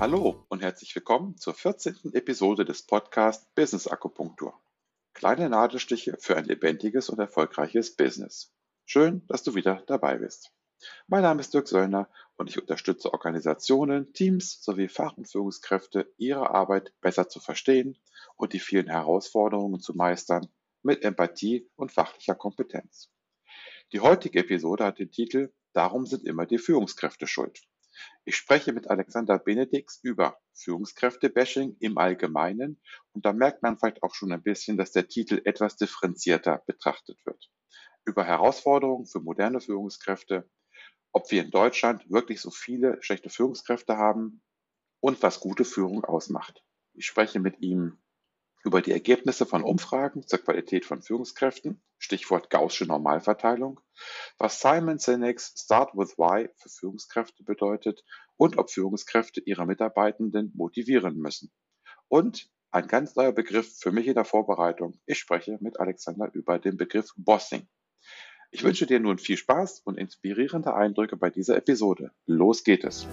Hallo und herzlich willkommen zur 14. Episode des Podcasts Business Akupunktur. Kleine Nadelstiche für ein lebendiges und erfolgreiches Business. Schön, dass du wieder dabei bist. Mein Name ist Dirk Söllner und ich unterstütze Organisationen, Teams sowie Fach- und Führungskräfte, ihre Arbeit besser zu verstehen und die vielen Herausforderungen zu meistern mit Empathie und fachlicher Kompetenz. Die heutige Episode hat den Titel Darum sind immer die Führungskräfte schuld. Ich spreche mit Alexander Benedix über Führungskräfte-Bashing im Allgemeinen und da merkt man vielleicht auch schon ein bisschen, dass der Titel etwas differenzierter betrachtet wird. Über Herausforderungen für moderne Führungskräfte, ob wir in Deutschland wirklich so viele schlechte Führungskräfte haben und was gute Führung ausmacht. Ich spreche mit ihm über die Ergebnisse von Umfragen zur Qualität von Führungskräften, Stichwort Gaußsche Normalverteilung, was Simon Sinek's Start with Why für Führungskräfte bedeutet und ob Führungskräfte ihre Mitarbeitenden motivieren müssen. Und ein ganz neuer Begriff für mich in der Vorbereitung. Ich spreche mit Alexander über den Begriff Bossing. Ich wünsche dir nun viel Spaß und inspirierende Eindrücke bei dieser Episode. Los geht es!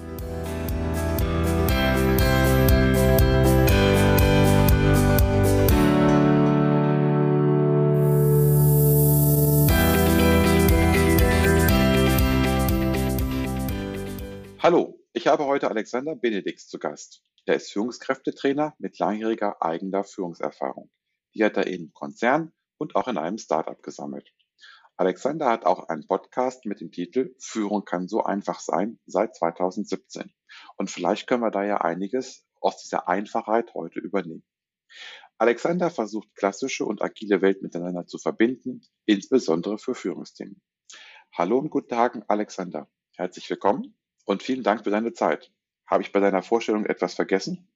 Hallo, ich habe heute Alexander Benedix zu Gast. Er ist Führungskräftetrainer mit langjähriger eigener Führungserfahrung. Die hat er in Konzern und auch in einem Startup gesammelt. Alexander hat auch einen Podcast mit dem Titel Führung kann so einfach sein seit 2017. Und vielleicht können wir da ja einiges aus dieser Einfachheit heute übernehmen. Alexander versucht klassische und agile Welt miteinander zu verbinden, insbesondere für Führungsthemen. Hallo und guten Tag, Alexander. Herzlich willkommen und vielen Dank für deine Zeit. Habe ich bei deiner Vorstellung etwas vergessen?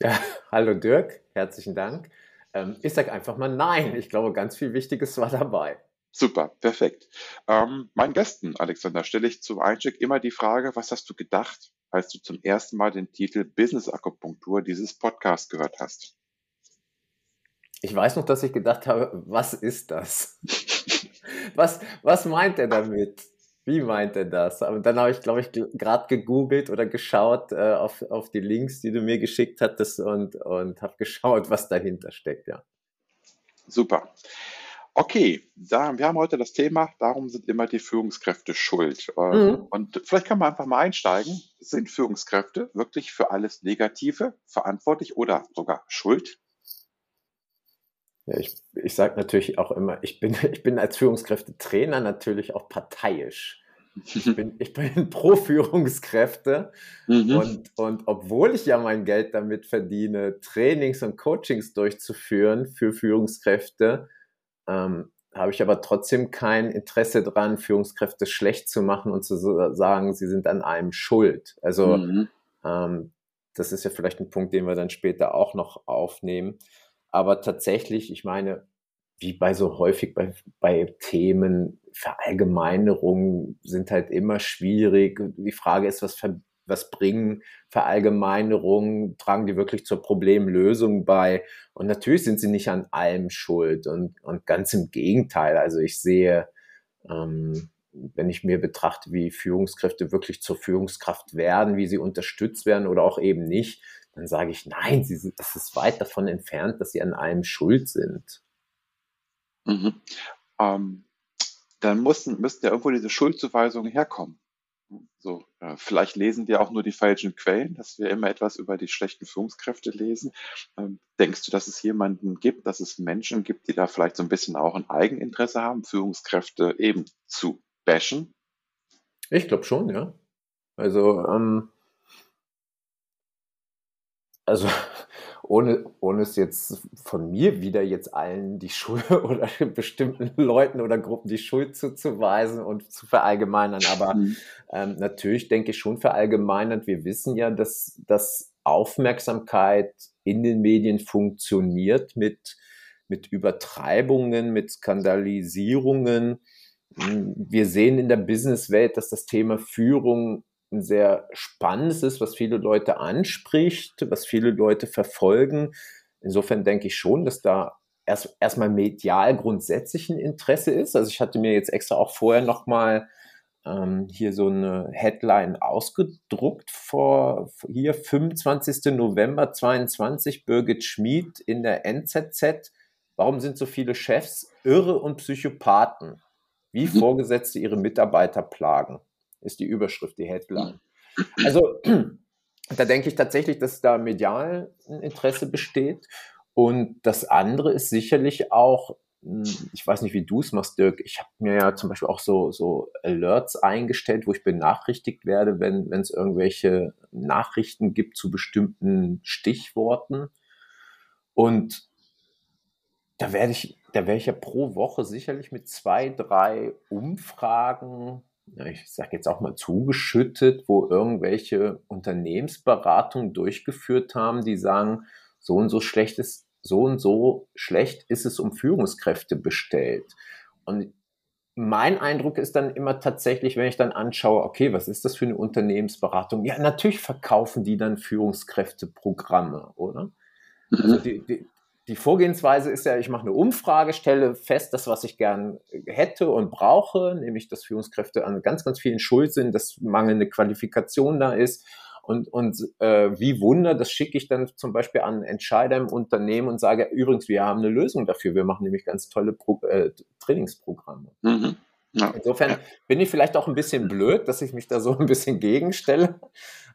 Ja, hallo Dirk, herzlichen Dank. Ähm, ich sage einfach mal nein. Ich glaube, ganz viel Wichtiges war dabei. Super, perfekt. Ähm, meinen Gästen, Alexander, stelle ich zum Einstieg immer die Frage, was hast du gedacht, als du zum ersten Mal den Titel Business Akupunktur dieses Podcasts gehört hast? Ich weiß noch, dass ich gedacht habe, was ist das? was, was meint er damit? Wie meint er das? Aber dann habe ich, glaube ich, gerade gegoogelt oder geschaut äh, auf, auf die Links, die du mir geschickt hattest und, und habe geschaut, was dahinter steckt, ja. Super. Okay, da, wir haben heute das Thema, darum sind immer die Führungskräfte schuld. Ähm, mhm. Und vielleicht kann man einfach mal einsteigen. Sind Führungskräfte wirklich für alles Negative verantwortlich oder sogar schuld? Ja, ich, ich sage natürlich auch immer, ich bin, ich bin als Führungskräftetrainer natürlich auch parteiisch. Ich bin, ich bin pro Führungskräfte mhm. und, und obwohl ich ja mein Geld damit verdiene, Trainings und Coachings durchzuführen für Führungskräfte, ähm, habe ich aber trotzdem kein Interesse daran, Führungskräfte schlecht zu machen und zu sagen, sie sind an allem schuld. Also mhm. ähm, das ist ja vielleicht ein Punkt, den wir dann später auch noch aufnehmen. Aber tatsächlich, ich meine, wie bei so häufig bei, bei Themen, Verallgemeinerungen sind halt immer schwierig. Die Frage ist, was ver was bringen Verallgemeinerungen, tragen die wirklich zur Problemlösung bei? Und natürlich sind sie nicht an allem schuld und, und ganz im Gegenteil. Also ich sehe, ähm, wenn ich mir betrachte, wie Führungskräfte wirklich zur Führungskraft werden, wie sie unterstützt werden oder auch eben nicht, dann sage ich, nein, sie sind, das ist weit davon entfernt, dass sie an allem schuld sind. Mhm. Ähm, dann müssten, müssten ja irgendwo diese Schuldzuweisungen herkommen. So, äh, vielleicht lesen wir auch nur die falschen Quellen, dass wir immer etwas über die schlechten Führungskräfte lesen. Ähm, denkst du, dass es jemanden gibt, dass es Menschen gibt, die da vielleicht so ein bisschen auch ein Eigeninteresse haben, Führungskräfte eben zu bashen? Ich glaube schon, ja. Also, ähm, also ohne, ohne es jetzt von mir wieder jetzt allen die Schuld oder bestimmten Leuten oder Gruppen die Schuld zuzuweisen und zu verallgemeinern. Aber mhm. ähm, natürlich denke ich schon verallgemeinert. Wir wissen ja, dass, dass Aufmerksamkeit in den Medien funktioniert mit, mit Übertreibungen, mit Skandalisierungen. Wir sehen in der Businesswelt, dass das Thema Führung ein sehr spannendes ist, was viele Leute anspricht, was viele Leute verfolgen. Insofern denke ich schon, dass da erst erstmal medial grundsätzlich ein Interesse ist. Also ich hatte mir jetzt extra auch vorher nochmal ähm, hier so eine Headline ausgedruckt vor hier 25. November 22 Birgit Schmid in der NZZ. Warum sind so viele Chefs irre und Psychopathen? Wie mhm. Vorgesetzte ihre Mitarbeiter plagen, ist die Überschrift, die Headline. Also da denke ich tatsächlich, dass da medial ein Interesse besteht. Und das andere ist sicherlich auch hm, ich weiß nicht, wie du es machst, Dirk. Ich habe mir ja zum Beispiel auch so, so Alerts eingestellt, wo ich benachrichtigt werde, wenn es irgendwelche Nachrichten gibt zu bestimmten Stichworten. Und da werde ich, da werde ich ja pro Woche sicherlich mit zwei, drei Umfragen, ich sage jetzt auch mal zugeschüttet, wo irgendwelche Unternehmensberatungen durchgeführt haben, die sagen, so und so schlechtes so und so schlecht ist es um Führungskräfte bestellt. Und mein Eindruck ist dann immer tatsächlich, wenn ich dann anschaue, okay, was ist das für eine Unternehmensberatung? Ja, natürlich verkaufen die dann Führungskräfteprogramme, oder? Mhm. Also die, die, die Vorgehensweise ist ja, ich mache eine Umfrage, stelle fest, das, was ich gern hätte und brauche, nämlich, dass Führungskräfte an ganz, ganz vielen Schuld sind, dass mangelnde Qualifikation da ist und, und äh, wie Wunder, das schicke ich dann zum Beispiel an Entscheider im Unternehmen und sage, übrigens, wir haben eine Lösung dafür. Wir machen nämlich ganz tolle Pro äh, Trainingsprogramme. Mhm. Ja. Insofern bin ich vielleicht auch ein bisschen blöd, dass ich mich da so ein bisschen gegenstelle.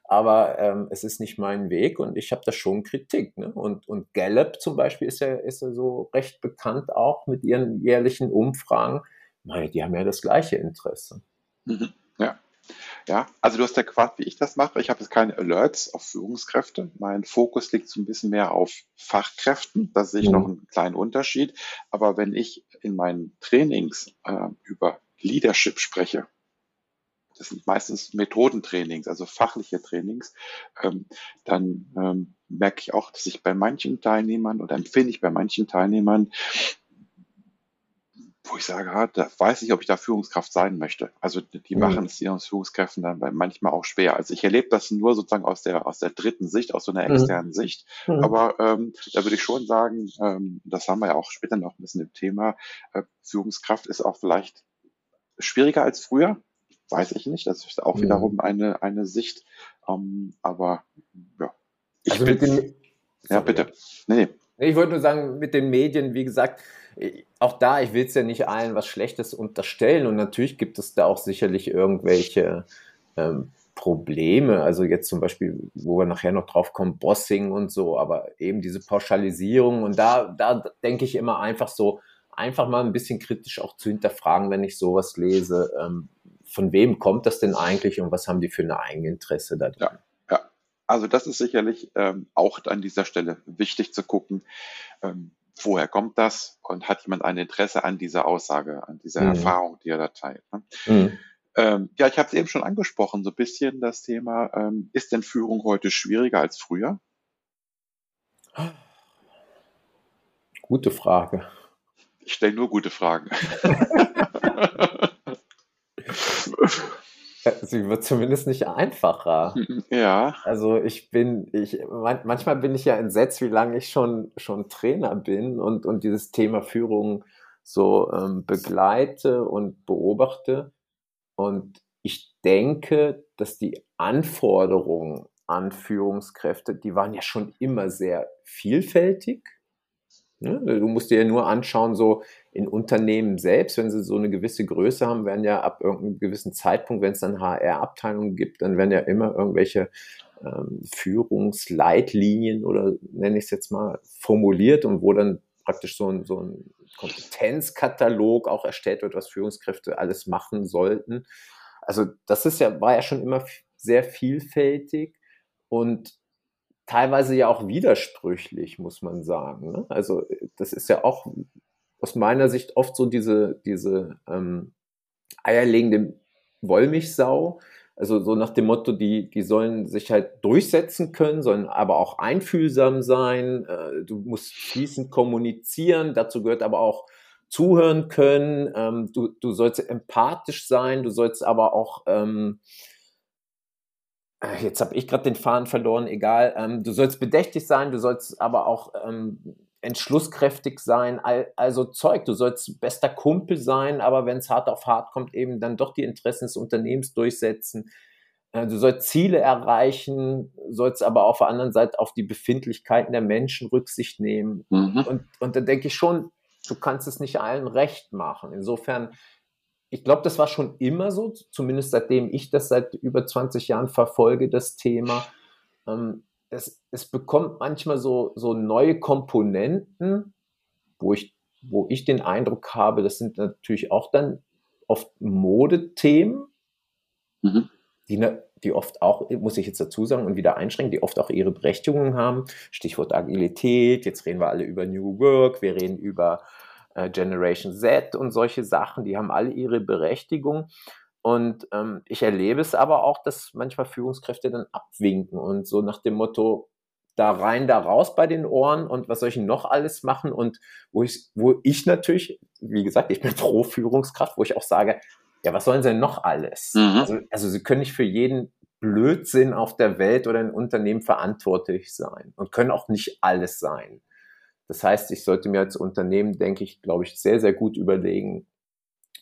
Aber ähm, es ist nicht mein Weg und ich habe da schon Kritik. Ne? Und, und Gallup zum Beispiel ist ja, ist ja so recht bekannt auch mit ihren jährlichen Umfragen. Meine, die haben ja das gleiche Interesse. Mhm. Ja. Ja, also du hast ja gefragt, wie ich das mache. Ich habe jetzt keine Alerts auf Führungskräfte. Mein Fokus liegt so ein bisschen mehr auf Fachkräften. Da sehe ich mhm. noch einen kleinen Unterschied. Aber wenn ich in meinen Trainings äh, über Leadership spreche, das sind meistens Methodentrainings, also fachliche Trainings, ähm, dann ähm, merke ich auch, dass ich bei manchen Teilnehmern oder empfinde ich bei manchen Teilnehmern wo ich sage, ah, da weiß ich, ob ich da Führungskraft sein möchte. Also die mhm. machen es ihren Führungskräften dann manchmal auch schwer. Also ich erlebe das nur sozusagen aus der aus der dritten Sicht, aus so einer mhm. externen mhm. Sicht. Aber ähm, da würde ich schon sagen, ähm, das haben wir ja auch später noch ein bisschen im Thema. Äh, Führungskraft ist auch vielleicht schwieriger als früher. Weiß ich nicht. Das ist auch mhm. wiederum eine eine Sicht. Ähm, aber ja, ich also bin. Den, ja, bitte. Nee, nee. Ich wollte nur sagen, mit den Medien, wie gesagt, auch da, ich will es ja nicht allen was Schlechtes unterstellen und natürlich gibt es da auch sicherlich irgendwelche ähm, Probleme, also jetzt zum Beispiel, wo wir nachher noch drauf kommen, Bossing und so, aber eben diese Pauschalisierung und da, da denke ich immer einfach so, einfach mal ein bisschen kritisch auch zu hinterfragen, wenn ich sowas lese, ähm, von wem kommt das denn eigentlich und was haben die für ein Eigeninteresse da drin? Ja. Ja, also das ist sicherlich ähm, auch an dieser Stelle wichtig zu gucken. Ähm, woher kommt das und hat jemand ein Interesse an dieser Aussage, an dieser mhm. Erfahrung, die er da teilt. Ne? Mhm. Ähm, ja, ich habe es eben schon angesprochen, so ein bisschen das Thema, ähm, ist denn Führung heute schwieriger als früher? Gute Frage. Ich stelle nur gute Fragen. Sie wird zumindest nicht einfacher. Ja. Also ich bin, ich, manchmal bin ich ja entsetzt, wie lange ich schon, schon Trainer bin und, und dieses Thema Führung so ähm, begleite und beobachte. Und ich denke, dass die Anforderungen an Führungskräfte, die waren ja schon immer sehr vielfältig. Ne? Du musst dir ja nur anschauen, so in Unternehmen selbst, wenn sie so eine gewisse Größe haben, werden ja ab irgendeinem gewissen Zeitpunkt, wenn es dann HR-Abteilungen gibt, dann werden ja immer irgendwelche ähm, Führungsleitlinien oder nenne ich es jetzt mal formuliert und wo dann praktisch so ein, so ein Kompetenzkatalog auch erstellt wird, was Führungskräfte alles machen sollten. Also das ist ja, war ja schon immer sehr vielfältig und teilweise ja auch widersprüchlich, muss man sagen. Ne? Also das ist ja auch aus meiner Sicht oft so diese, diese ähm, eierlegende Wollmilchsau. Also so nach dem Motto, die, die sollen sich halt durchsetzen können, sollen aber auch einfühlsam sein. Äh, du musst fließend kommunizieren. Dazu gehört aber auch zuhören können. Ähm, du, du sollst empathisch sein. Du sollst aber auch ähm, äh, jetzt habe ich gerade den Faden verloren, egal. Ähm, du sollst bedächtig sein, du sollst aber auch ähm, entschlusskräftig sein, also Zeug. Du sollst bester Kumpel sein, aber wenn es hart auf hart kommt, eben dann doch die Interessen des Unternehmens durchsetzen. Äh, du sollst Ziele erreichen, sollst aber auf der anderen Seite auf die Befindlichkeiten der Menschen Rücksicht nehmen. Mhm. Und, und da denke ich schon, du kannst es nicht allen recht machen. Insofern, ich glaube, das war schon immer so, zumindest seitdem ich das seit über 20 Jahren verfolge, das Thema. Ähm, es, es bekommt manchmal so, so neue Komponenten, wo ich, wo ich den Eindruck habe, das sind natürlich auch dann oft Modethemen, mhm. die, die oft auch, muss ich jetzt dazu sagen und wieder einschränken, die oft auch ihre Berechtigungen haben. Stichwort Agilität, jetzt reden wir alle über New Work, wir reden über Generation Z und solche Sachen, die haben alle ihre Berechtigung. Und ähm, ich erlebe es aber auch, dass manchmal Führungskräfte dann abwinken und so nach dem Motto, da rein, da raus bei den Ohren und was soll ich noch alles machen? Und wo ich, wo ich natürlich, wie gesagt, ich bin pro Führungskraft, wo ich auch sage, ja, was sollen sie denn noch alles? Mhm. Also, also sie können nicht für jeden Blödsinn auf der Welt oder ein Unternehmen verantwortlich sein und können auch nicht alles sein. Das heißt, ich sollte mir als Unternehmen, denke ich, glaube ich, sehr, sehr gut überlegen,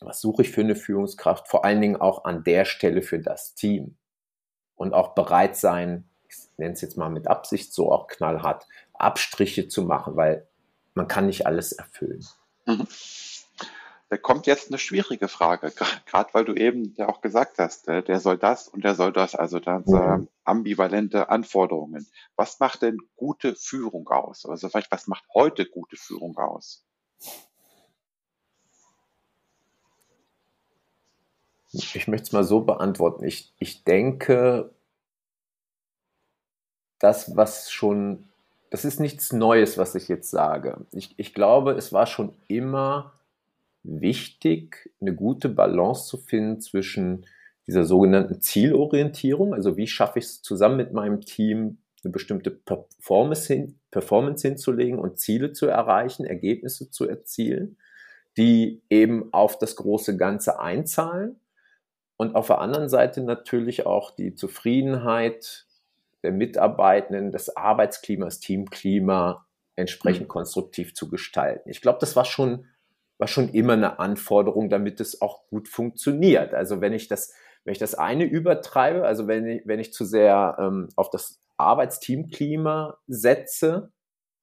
was suche ich für eine Führungskraft, vor allen Dingen auch an der Stelle für das Team. Und auch bereit sein, ich nenne es jetzt mal mit Absicht so auch knallhart, Abstriche zu machen, weil man kann nicht alles erfüllen. Mhm. Da kommt jetzt eine schwierige Frage, gerade weil du eben ja auch gesagt hast, äh, der soll das und der soll das, also dann mhm. ambivalente Anforderungen. Was macht denn gute Führung aus? Also vielleicht, was macht heute gute Führung aus? Ich möchte es mal so beantworten. Ich, ich denke, das, was schon, das ist nichts Neues, was ich jetzt sage. Ich, ich glaube, es war schon immer wichtig, eine gute Balance zu finden zwischen dieser sogenannten Zielorientierung, also wie schaffe ich es zusammen mit meinem Team, eine bestimmte Performance, hin, Performance hinzulegen und Ziele zu erreichen, Ergebnisse zu erzielen, die eben auf das große Ganze einzahlen und auf der anderen Seite natürlich auch die Zufriedenheit der Mitarbeitenden, das Arbeitsklima, das Teamklima entsprechend mhm. konstruktiv zu gestalten. Ich glaube, das war schon, war schon immer eine Anforderung, damit es auch gut funktioniert. Also wenn ich das, wenn ich das eine übertreibe, also wenn ich, wenn ich zu sehr ähm, auf das Arbeitsteamklima setze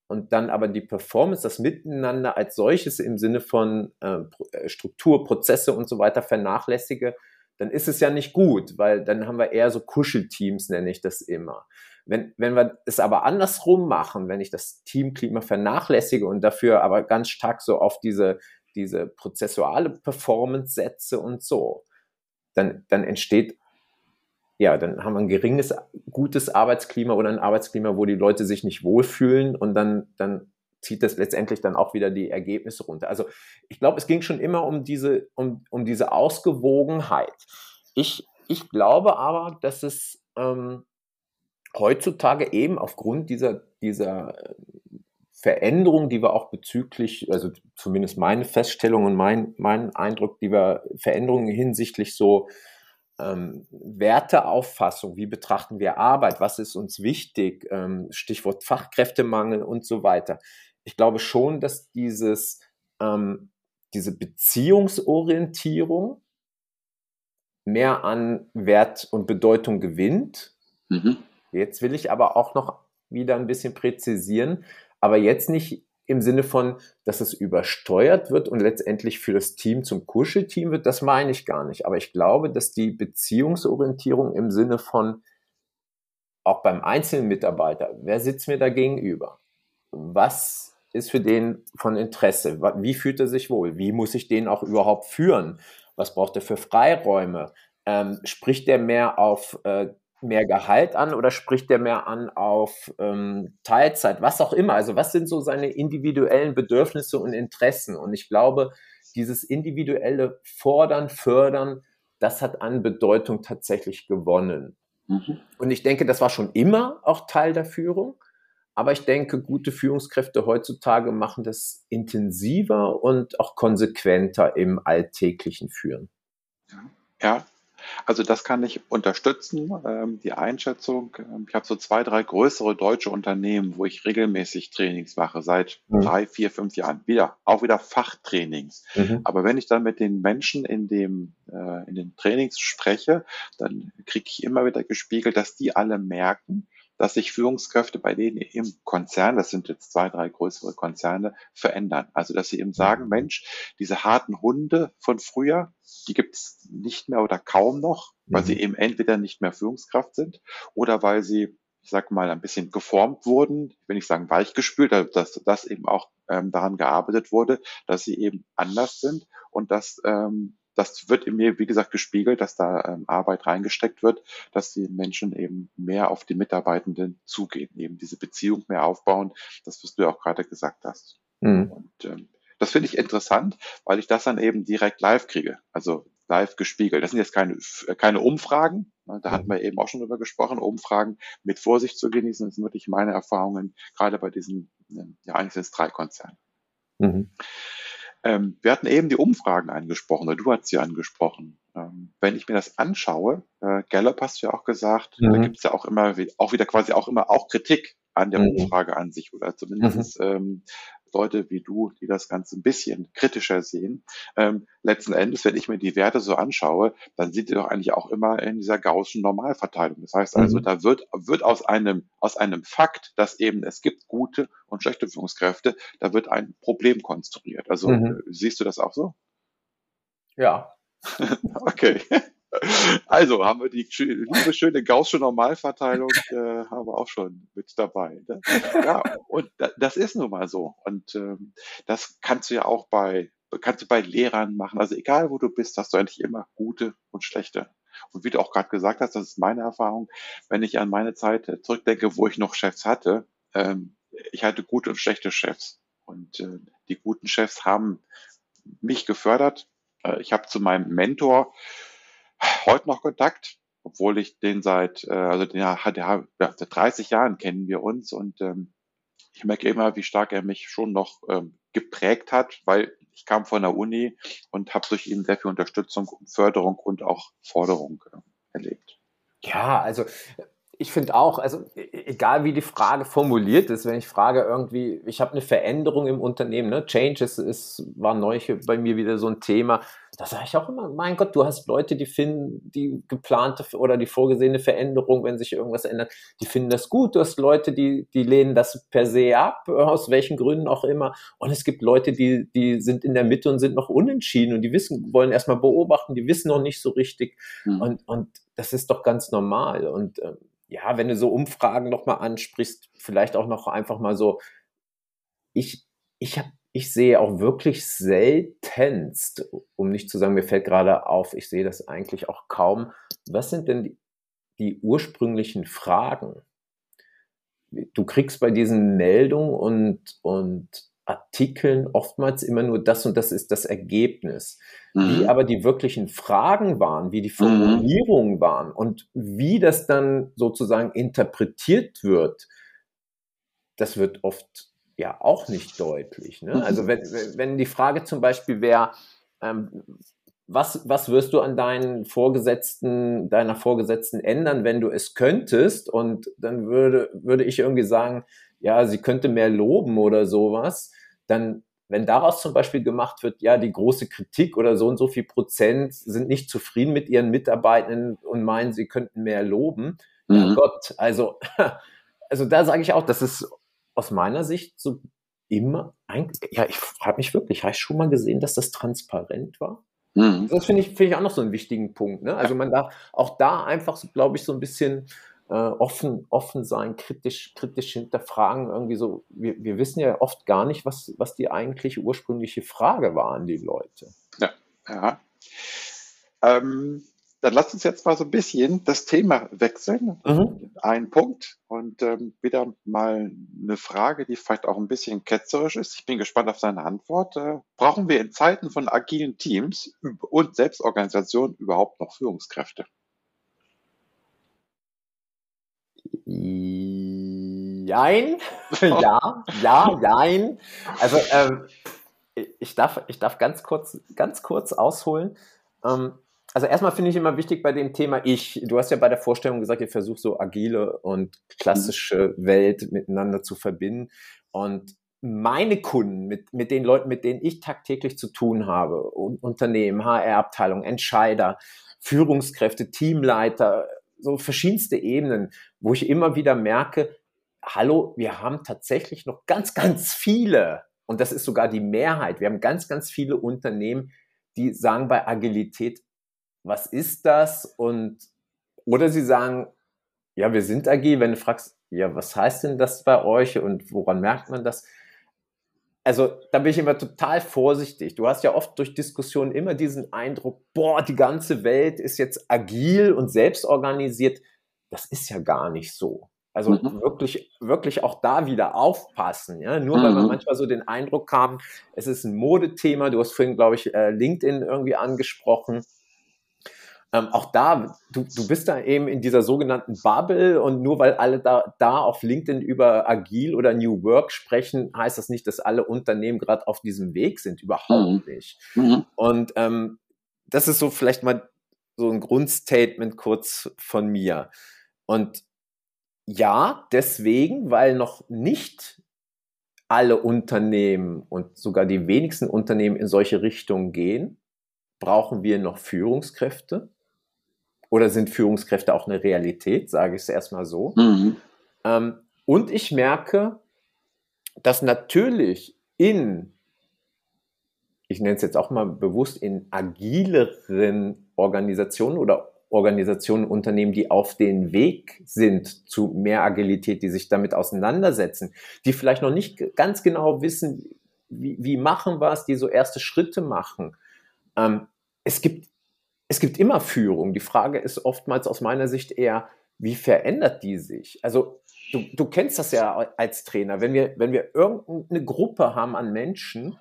und dann aber die Performance, das Miteinander als solches im Sinne von äh, äh Struktur, Prozesse und so weiter vernachlässige, dann ist es ja nicht gut, weil dann haben wir eher so Kuschelteams, nenne ich das immer. Wenn, wenn wir es aber andersrum machen, wenn ich das Teamklima vernachlässige und dafür aber ganz stark so auf diese, diese prozessuale Performance setze und so, dann, dann entsteht, ja, dann haben wir ein geringes, gutes Arbeitsklima oder ein Arbeitsklima, wo die Leute sich nicht wohlfühlen und dann, dann zieht das letztendlich dann auch wieder die Ergebnisse runter. Also ich glaube, es ging schon immer um diese, um, um diese Ausgewogenheit. Ich, ich glaube aber, dass es ähm, heutzutage eben aufgrund dieser, dieser Veränderung, die wir auch bezüglich, also zumindest meine Feststellung und mein, mein Eindruck, die wir Veränderungen hinsichtlich so ähm, Werteauffassung, wie betrachten wir Arbeit, was ist uns wichtig, ähm, Stichwort Fachkräftemangel und so weiter ich glaube schon, dass dieses, ähm, diese Beziehungsorientierung mehr an Wert und Bedeutung gewinnt. Mhm. Jetzt will ich aber auch noch wieder ein bisschen präzisieren, aber jetzt nicht im Sinne von, dass es übersteuert wird und letztendlich für das Team zum Kuschelteam wird, das meine ich gar nicht. Aber ich glaube, dass die Beziehungsorientierung im Sinne von auch beim einzelnen Mitarbeiter, wer sitzt mir da gegenüber? Was ist für den von Interesse? Wie fühlt er sich wohl? Wie muss ich den auch überhaupt führen? Was braucht er für Freiräume? Ähm, spricht der mehr auf äh, mehr Gehalt an oder spricht der mehr an auf ähm, Teilzeit? Was auch immer. Also was sind so seine individuellen Bedürfnisse und Interessen? Und ich glaube, dieses individuelle Fordern, Fördern, das hat an Bedeutung tatsächlich gewonnen. Mhm. Und ich denke, das war schon immer auch Teil der Führung. Aber ich denke, gute Führungskräfte heutzutage machen das intensiver und auch konsequenter im alltäglichen Führen. Ja, Also das kann ich unterstützen, ähm, die Einschätzung. Ähm, ich habe so zwei, drei größere deutsche Unternehmen, wo ich regelmäßig Trainings mache, seit mhm. drei, vier, fünf Jahren. Wieder, auch wieder Fachtrainings. Mhm. Aber wenn ich dann mit den Menschen in dem, äh, in den Trainings spreche, dann kriege ich immer wieder gespiegelt, dass die alle merken, dass sich Führungskräfte bei denen im Konzern, das sind jetzt zwei, drei größere Konzerne, verändern. Also dass sie eben sagen, Mensch, diese harten Hunde von früher, die gibt's nicht mehr oder kaum noch, weil mhm. sie eben entweder nicht mehr Führungskraft sind oder weil sie ich sag mal, ein bisschen geformt wurden, wenn ich sagen weichgespült, dass das eben auch ähm, daran gearbeitet wurde, dass sie eben anders sind und dass ähm, das wird in mir, wie gesagt, gespiegelt, dass da ähm, Arbeit reingesteckt wird, dass die Menschen eben mehr auf die Mitarbeitenden zugehen, eben diese Beziehung mehr aufbauen, das, was du ja auch gerade gesagt hast. Mhm. Und ähm, das finde ich interessant, weil ich das dann eben direkt live kriege, also live gespiegelt. Das sind jetzt keine, keine Umfragen, ne, da hatten wir eben auch schon drüber gesprochen, Umfragen mit Vorsicht zu genießen, das sind wirklich meine Erfahrungen, gerade bei diesen, ähm, ja eigentlich sind es drei Konzernen. Mhm. Ähm, wir hatten eben die Umfragen angesprochen, oder du hast sie angesprochen. Ähm, wenn ich mir das anschaue, äh, Gallup hast du ja auch gesagt, mhm. da gibt es ja auch immer, auch wieder quasi auch immer auch Kritik an der mhm. Umfrage an sich oder zumindest mhm. ähm, Leute wie du, die das Ganze ein bisschen kritischer sehen. Ähm, letzten Endes, wenn ich mir die Werte so anschaue, dann sind die doch eigentlich auch immer in dieser gaußschen Normalverteilung. Das heißt also, mhm. da wird, wird aus einem, aus einem Fakt, dass eben es gibt gute und schlechte Führungskräfte, da wird ein Problem konstruiert. Also mhm. siehst du das auch so? Ja. okay. Also haben wir die liebe schöne Gaußsche Normalverteilung äh, haben wir auch schon mit dabei. Ne? Ja, und das ist nun mal so. Und ähm, das kannst du ja auch bei kannst du bei Lehrern machen. Also egal wo du bist, hast du eigentlich immer gute und schlechte. Und wie du auch gerade gesagt hast, das ist meine Erfahrung, wenn ich an meine Zeit zurückdenke, wo ich noch Chefs hatte, ähm, ich hatte gute und schlechte Chefs. Und äh, die guten Chefs haben mich gefördert. Äh, ich habe zu meinem Mentor heute noch Kontakt, obwohl ich den seit, äh, also den hat ja, seit 30 Jahren kennen wir uns und ähm, ich merke immer, wie stark er mich schon noch ähm, geprägt hat, weil ich kam von der Uni und habe durch ihn sehr viel Unterstützung, Förderung und auch Forderung äh, erlebt. Ja, also ich finde auch, also e, e, egal wie die Frage formuliert ist, wenn ich frage irgendwie, ich habe eine Veränderung im Unternehmen, ne? Change ist, ist, war neu bei mir wieder so ein Thema. Da sage ich auch immer, mein Gott, du hast Leute, die finden die geplante oder die vorgesehene Veränderung, wenn sich irgendwas ändert, die finden das gut. Du hast Leute, die, die lehnen das per se ab, aus welchen Gründen auch immer. Und es gibt Leute, die, die sind in der Mitte und sind noch unentschieden und die wissen, wollen erstmal beobachten, die wissen noch nicht so richtig. Mhm. Und, und das ist doch ganz normal. Und ähm, ja, wenn du so Umfragen nochmal ansprichst, vielleicht auch noch einfach mal so, ich, ich habe ich sehe auch wirklich seltenst, um nicht zu sagen, mir fällt gerade auf, ich sehe das eigentlich auch kaum. Was sind denn die, die ursprünglichen Fragen? Du kriegst bei diesen Meldungen und, und Artikeln oftmals immer nur das und das ist das Ergebnis. Mhm. Wie aber die wirklichen Fragen waren, wie die mhm. Formulierungen mhm. waren und wie das dann sozusagen interpretiert wird, das wird oft ja auch nicht deutlich. Ne? Also mhm. wenn, wenn die Frage zum Beispiel wäre, ähm, was, was wirst du an deinen Vorgesetzten, deiner Vorgesetzten ändern, wenn du es könntest? Und dann würde, würde ich irgendwie sagen, ja, sie könnte mehr loben oder sowas, dann, wenn daraus zum Beispiel gemacht wird, ja, die große Kritik oder so und so viel Prozent sind nicht zufrieden mit ihren Mitarbeitenden und meinen, sie könnten mehr loben, mhm. ja Gott, also, also da sage ich auch, das ist aus meiner Sicht so immer, ja, ich frage mich wirklich, habe ich schon mal gesehen, dass das transparent war? Mhm. Das finde ich, finde ich auch noch so einen wichtigen Punkt. Ne? Also man darf auch da einfach, glaube ich, so ein bisschen äh, offen, offen sein, kritisch, kritisch hinterfragen. Irgendwie so, wir, wir wissen ja oft gar nicht, was, was die eigentliche ursprüngliche Frage war an die Leute. Ja, ja. Ähm, dann lasst uns jetzt mal so ein bisschen das Thema wechseln. Mhm. Ein Punkt und ähm, wieder mal eine Frage, die vielleicht auch ein bisschen ketzerisch ist. Ich bin gespannt auf seine Antwort. Äh, brauchen wir in Zeiten von agilen Teams und Selbstorganisation überhaupt noch Führungskräfte? Jein. ja, ja, jein. Also ähm, ich, darf, ich darf ganz kurz, ganz kurz ausholen. Ähm, also erstmal finde ich immer wichtig bei dem Thema ich. Du hast ja bei der Vorstellung gesagt, ihr versucht so agile und klassische Welt miteinander zu verbinden. Und meine Kunden, mit, mit den Leuten, mit denen ich tagtäglich zu tun habe, Unternehmen, HR-Abteilung, Entscheider, Führungskräfte, Teamleiter, so verschiedenste Ebenen, wo ich immer wieder merke, hallo, wir haben tatsächlich noch ganz, ganz viele, und das ist sogar die Mehrheit, wir haben ganz, ganz viele Unternehmen, die sagen bei Agilität, was ist das? Und, oder sie sagen, ja, wir sind agil, wenn du fragst, ja, was heißt denn das bei euch und woran merkt man das? Also da bin ich immer total vorsichtig. Du hast ja oft durch Diskussionen immer diesen Eindruck, boah, die ganze Welt ist jetzt agil und selbstorganisiert. Das ist ja gar nicht so. Also mhm. wirklich, wirklich auch da wieder aufpassen. Ja? Nur mhm. weil man mhm. manchmal so den Eindruck haben, es ist ein Modethema. Du hast vorhin, glaube ich, äh, LinkedIn irgendwie angesprochen. Ähm, auch da, du, du bist da eben in dieser sogenannten Bubble und nur weil alle da, da auf LinkedIn über Agil oder New Work sprechen, heißt das nicht, dass alle Unternehmen gerade auf diesem Weg sind. Überhaupt mhm. nicht. Mhm. Und ähm, das ist so vielleicht mal so ein Grundstatement kurz von mir. Und ja, deswegen, weil noch nicht alle Unternehmen und sogar die wenigsten Unternehmen in solche Richtungen gehen, brauchen wir noch Führungskräfte oder sind Führungskräfte auch eine Realität, sage ich es erstmal so. Mhm. Ähm, und ich merke, dass natürlich in, ich nenne es jetzt auch mal bewusst, in agileren Organisationen oder Organisationen, Unternehmen, die auf den Weg sind zu mehr Agilität, die sich damit auseinandersetzen, die vielleicht noch nicht ganz genau wissen, wie, wie machen wir es, die so erste Schritte machen. Ähm, es gibt es gibt immer Führung. Die Frage ist oftmals aus meiner Sicht eher, wie verändert die sich? Also du, du kennst das ja als Trainer. Wenn wir, wenn wir irgendeine Gruppe haben an Menschen,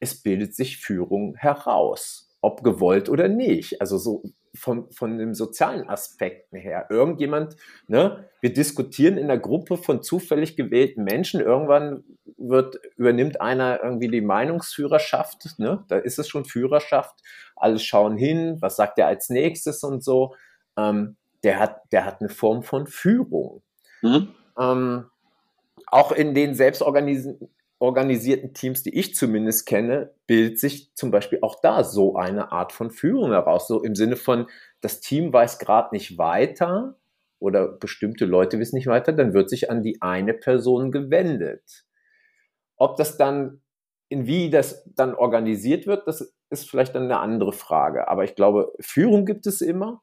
es bildet sich Führung heraus, ob gewollt oder nicht. Also so von, von den sozialen Aspekten her. Irgendjemand, ne, wir diskutieren in der Gruppe von zufällig gewählten Menschen. Irgendwann wird, übernimmt einer irgendwie die Meinungsführerschaft, ne? Da ist es schon Führerschaft. Alle schauen hin, was sagt er als nächstes und so. Ähm, der hat, der hat eine Form von Führung. Mhm. Ähm, auch in den selbstorganisierten organisierten Teams, die ich zumindest kenne, bildet sich zum Beispiel auch da so eine Art von Führung heraus. So im Sinne von, das Team weiß gerade nicht weiter oder bestimmte Leute wissen nicht weiter, dann wird sich an die eine Person gewendet. Ob das dann, in wie das dann organisiert wird, das ist vielleicht dann eine andere Frage. Aber ich glaube, Führung gibt es immer.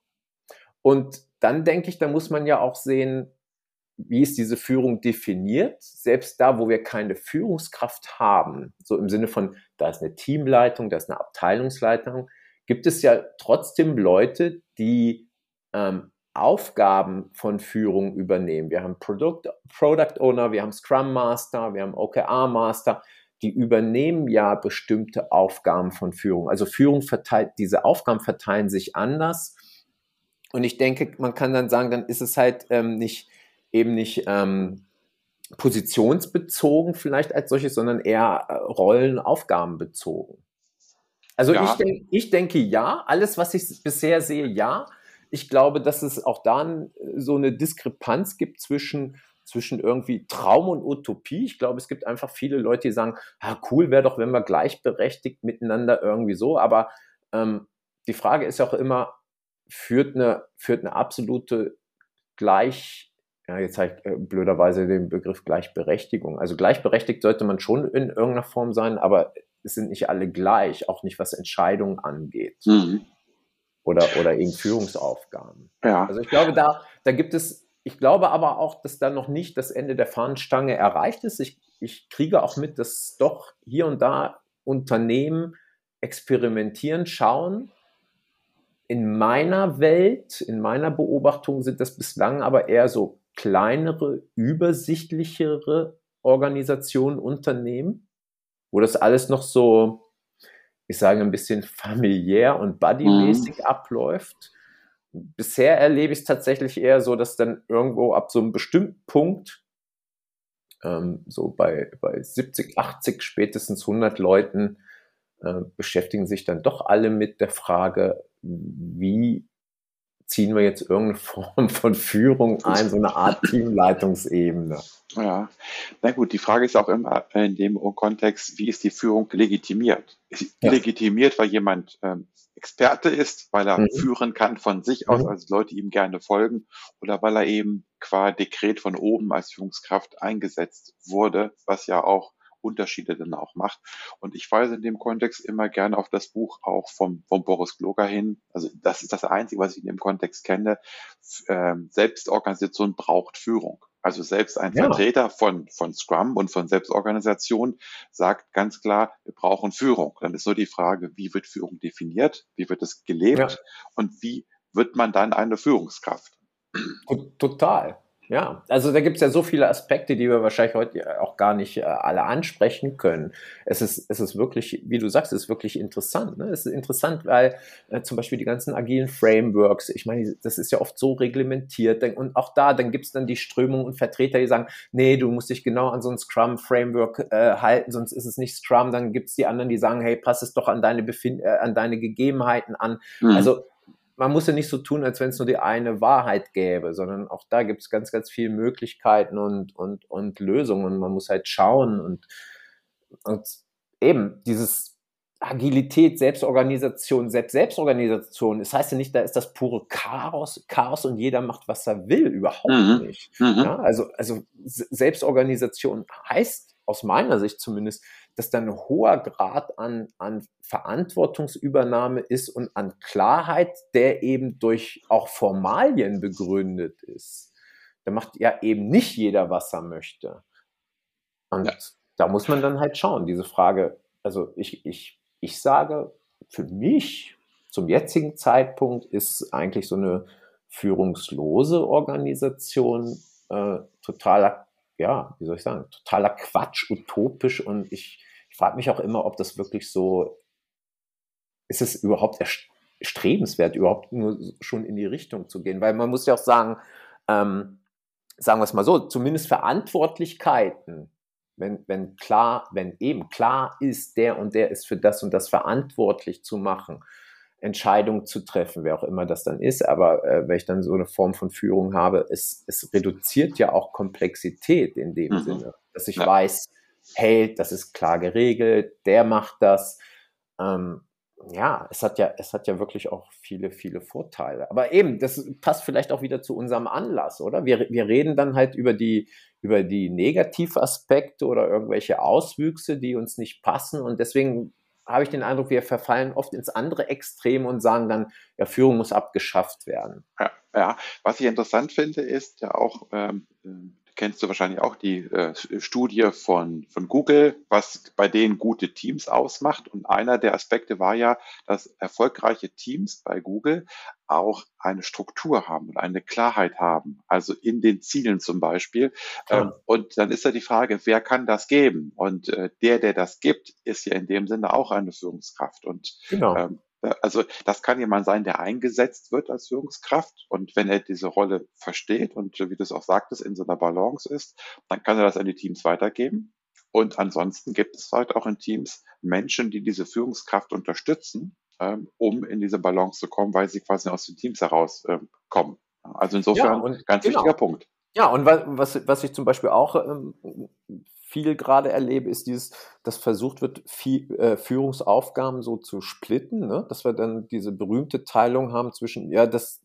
Und dann denke ich, da muss man ja auch sehen, wie ist diese Führung definiert? Selbst da, wo wir keine Führungskraft haben, so im Sinne von, da ist eine Teamleitung, da ist eine Abteilungsleitung, gibt es ja trotzdem Leute, die ähm, Aufgaben von Führung übernehmen. Wir haben Product, Product Owner, wir haben Scrum Master, wir haben OKR Master, die übernehmen ja bestimmte Aufgaben von Führung. Also Führung verteilt, diese Aufgaben verteilen sich anders. Und ich denke, man kann dann sagen, dann ist es halt ähm, nicht eben nicht ähm, positionsbezogen vielleicht als solches, sondern eher äh, Rollenaufgabenbezogen. Also ja. ich, denk, ich denke ja, alles, was ich bisher sehe, ja. Ich glaube, dass es auch da so eine Diskrepanz gibt zwischen zwischen irgendwie Traum und Utopie. Ich glaube, es gibt einfach viele Leute, die sagen, ah, cool wäre doch, wenn wir gleichberechtigt miteinander irgendwie so. Aber ähm, die Frage ist auch immer, führt eine, führt eine absolute Gleich, ja, jetzt habe ich äh, blöderweise den Begriff Gleichberechtigung. Also gleichberechtigt sollte man schon in irgendeiner Form sein, aber es sind nicht alle gleich, auch nicht was Entscheidungen angeht. Mhm. Oder, oder eben Führungsaufgaben. Ja. Also ich glaube, da, da gibt es, ich glaube aber auch, dass da noch nicht das Ende der Fahnenstange erreicht ist. Ich, ich kriege auch mit, dass doch hier und da Unternehmen experimentieren, schauen, in meiner Welt, in meiner Beobachtung sind das bislang aber eher so kleinere, übersichtlichere Organisationen, Unternehmen, wo das alles noch so, ich sage ein bisschen familiär und buddymäßig mhm. abläuft. Bisher erlebe ich es tatsächlich eher so, dass dann irgendwo ab so einem bestimmten Punkt, ähm, so bei, bei 70, 80, spätestens 100 Leuten, äh, beschäftigen sich dann doch alle mit der Frage, wie ziehen wir jetzt irgendeine Form von Führung ein, so eine Art Teamleitungsebene. Ja, na gut, die Frage ist auch immer in dem Kontext, wie ist die Führung legitimiert? Ist ja. legitimiert, weil jemand ähm, Experte ist, weil er mhm. führen kann von sich aus, mhm. also Leute ihm gerne folgen, oder weil er eben qua Dekret von oben als Führungskraft eingesetzt wurde, was ja auch Unterschiede dann auch macht. Und ich weise in dem Kontext immer gerne auf das Buch auch vom, vom Boris Gloger hin. Also das ist das Einzige, was ich in dem Kontext kenne. Ähm, Selbstorganisation braucht Führung. Also selbst ein ja. Vertreter von, von Scrum und von Selbstorganisation sagt ganz klar, wir brauchen Führung. Dann ist nur die Frage, wie wird Führung definiert? Wie wird es gelebt? Ja. Und wie wird man dann eine Führungskraft? Total. Ja, also da gibt es ja so viele Aspekte, die wir wahrscheinlich heute auch gar nicht äh, alle ansprechen können. Es ist, es ist wirklich, wie du sagst, es ist wirklich interessant. Ne? Es ist interessant, weil äh, zum Beispiel die ganzen agilen Frameworks, ich meine, das ist ja oft so reglementiert. Und auch da, dann gibt es dann die Strömungen und Vertreter, die sagen, nee, du musst dich genau an so ein Scrum-Framework äh, halten, sonst ist es nicht Scrum. Dann gibt es die anderen, die sagen, hey, pass es doch an deine, Befind äh, an deine Gegebenheiten an. Mhm. Also man muss ja nicht so tun, als wenn es nur die eine Wahrheit gäbe, sondern auch da gibt es ganz, ganz viele Möglichkeiten und, und, und Lösungen. Man muss halt schauen und, und eben dieses Agilität, Selbstorganisation, Selbst Selbstorganisation, das heißt ja nicht, da ist das pure Chaos, Chaos und jeder macht, was er will, überhaupt mhm. nicht. Mhm. Ja, also, also Selbstorganisation heißt aus meiner Sicht zumindest, dass da ein hoher Grad an, an Verantwortungsübernahme ist und an Klarheit, der eben durch auch Formalien begründet ist. Da macht ja eben nicht jeder, was er möchte. Und ja. da muss man dann halt schauen, diese Frage, also ich, ich, ich sage, für mich zum jetzigen Zeitpunkt ist eigentlich so eine führungslose Organisation äh, totaler ja, wie soll ich sagen, totaler Quatsch, utopisch und ich, ich frage mich auch immer, ob das wirklich so, ist es überhaupt erstrebenswert, überhaupt nur schon in die Richtung zu gehen, weil man muss ja auch sagen, ähm, sagen wir es mal so, zumindest Verantwortlichkeiten, wenn, wenn klar, wenn eben klar ist, der und der ist für das und das verantwortlich zu machen, Entscheidungen zu treffen, wer auch immer das dann ist. Aber äh, wenn ich dann so eine Form von Führung habe, es, es reduziert ja auch Komplexität in dem mhm. Sinne, dass ich ja. weiß, hey, das ist klar geregelt, der macht das. Ähm, ja, es hat ja, es hat ja wirklich auch viele, viele Vorteile. Aber eben, das passt vielleicht auch wieder zu unserem Anlass, oder? Wir, wir reden dann halt über die, über die Negativaspekte oder irgendwelche Auswüchse, die uns nicht passen. Und deswegen habe ich den Eindruck, wir verfallen oft ins andere Extrem und sagen dann, ja, Führung muss abgeschafft werden. Ja, ja. was ich interessant finde, ist ja auch, ähm, kennst du wahrscheinlich auch die äh, Studie von, von Google, was bei denen gute Teams ausmacht. Und einer der Aspekte war ja, dass erfolgreiche Teams bei Google auch eine Struktur haben und eine Klarheit haben, also in den Zielen zum Beispiel. Ähm, und dann ist ja die Frage, wer kann das geben? Und äh, der, der das gibt, ist ja in dem Sinne auch eine Führungskraft. Und genau. Ähm, also das kann jemand sein, der eingesetzt wird als Führungskraft und wenn er diese Rolle versteht und wie du es auch sagtest, in so einer Balance ist, dann kann er das an die Teams weitergeben. Und ansonsten gibt es halt auch in Teams Menschen, die diese Führungskraft unterstützen, ähm, um in diese Balance zu kommen, weil sie quasi aus den Teams heraus ähm. Also insofern ja, ganz genau. wichtiger Punkt. Ja, und was, was ich zum Beispiel auch ähm, viel gerade erlebe, ist dieses, dass versucht wird, viel, äh, Führungsaufgaben so zu splitten, ne? dass wir dann diese berühmte Teilung haben zwischen, ja, das,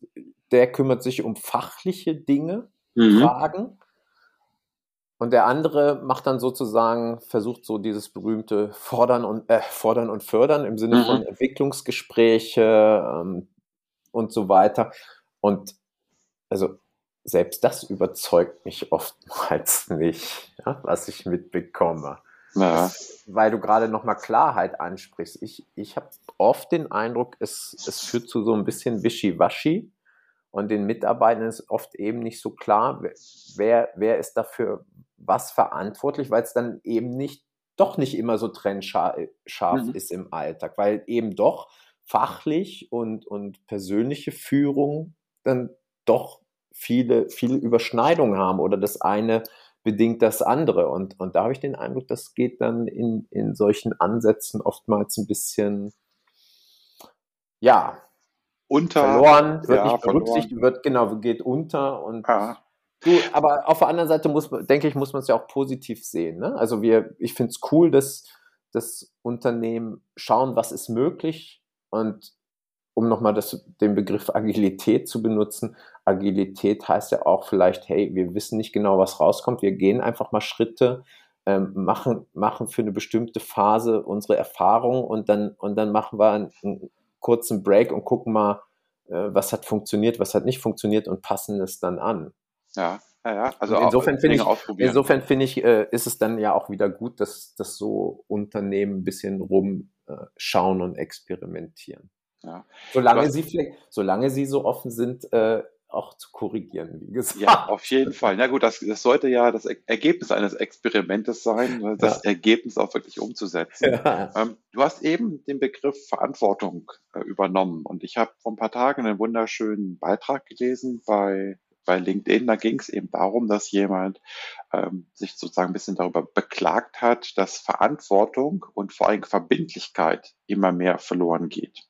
der kümmert sich um fachliche Dinge, mhm. Fragen, und der andere macht dann sozusagen, versucht so dieses berühmte Fordern und, äh, Fordern und Fördern im Sinne mhm. von Entwicklungsgespräche ähm, und so weiter. Und also selbst das überzeugt mich oftmals nicht, ja, was ich mitbekomme. Ja. Weil du gerade nochmal Klarheit ansprichst. Ich, ich habe oft den Eindruck, es, es führt zu so ein bisschen Wischiwaschi und den Mitarbeitern ist oft eben nicht so klar, wer, wer ist dafür was verantwortlich, weil es dann eben nicht, doch nicht immer so trennscharf mhm. ist im Alltag, weil eben doch fachlich und, und persönliche Führung dann doch viele, viele Überschneidungen haben oder das eine bedingt das andere. Und, und da habe ich den Eindruck, das geht dann in, in solchen Ansätzen oftmals ein bisschen, ja, unter. Verloren, wird ja, nicht berücksichtigt, wird, genau, geht unter und ja. Du, aber auf der anderen Seite muss, denke ich, muss man es ja auch positiv sehen. Ne? Also wir, ich finde es cool, dass das Unternehmen schauen, was ist möglich und um nochmal den Begriff Agilität zu benutzen, Agilität heißt ja auch vielleicht, hey, wir wissen nicht genau, was rauskommt, wir gehen einfach mal Schritte, ähm, machen, machen für eine bestimmte Phase unsere Erfahrung und dann, und dann machen wir einen, einen kurzen Break und gucken mal, äh, was hat funktioniert, was hat nicht funktioniert und passen es dann an. Ja, ja, ja. Also insofern finde ich, insofern finde ich, äh, ist es dann ja auch wieder gut, dass, dass so Unternehmen ein bisschen rumschauen äh, und experimentieren. Ja. Solange, sie, solange sie so offen sind, äh, auch zu korrigieren, wie gesagt. Ja, auf jeden Fall. Na gut, das, das sollte ja das Ergebnis eines Experimentes sein, ne, das ja. Ergebnis auch wirklich umzusetzen. Ja. Ähm, du hast eben den Begriff Verantwortung äh, übernommen und ich habe vor ein paar Tagen einen wunderschönen Beitrag gelesen bei bei LinkedIn, da ging es eben darum, dass jemand ähm, sich sozusagen ein bisschen darüber beklagt hat, dass Verantwortung und vor allem Verbindlichkeit immer mehr verloren geht.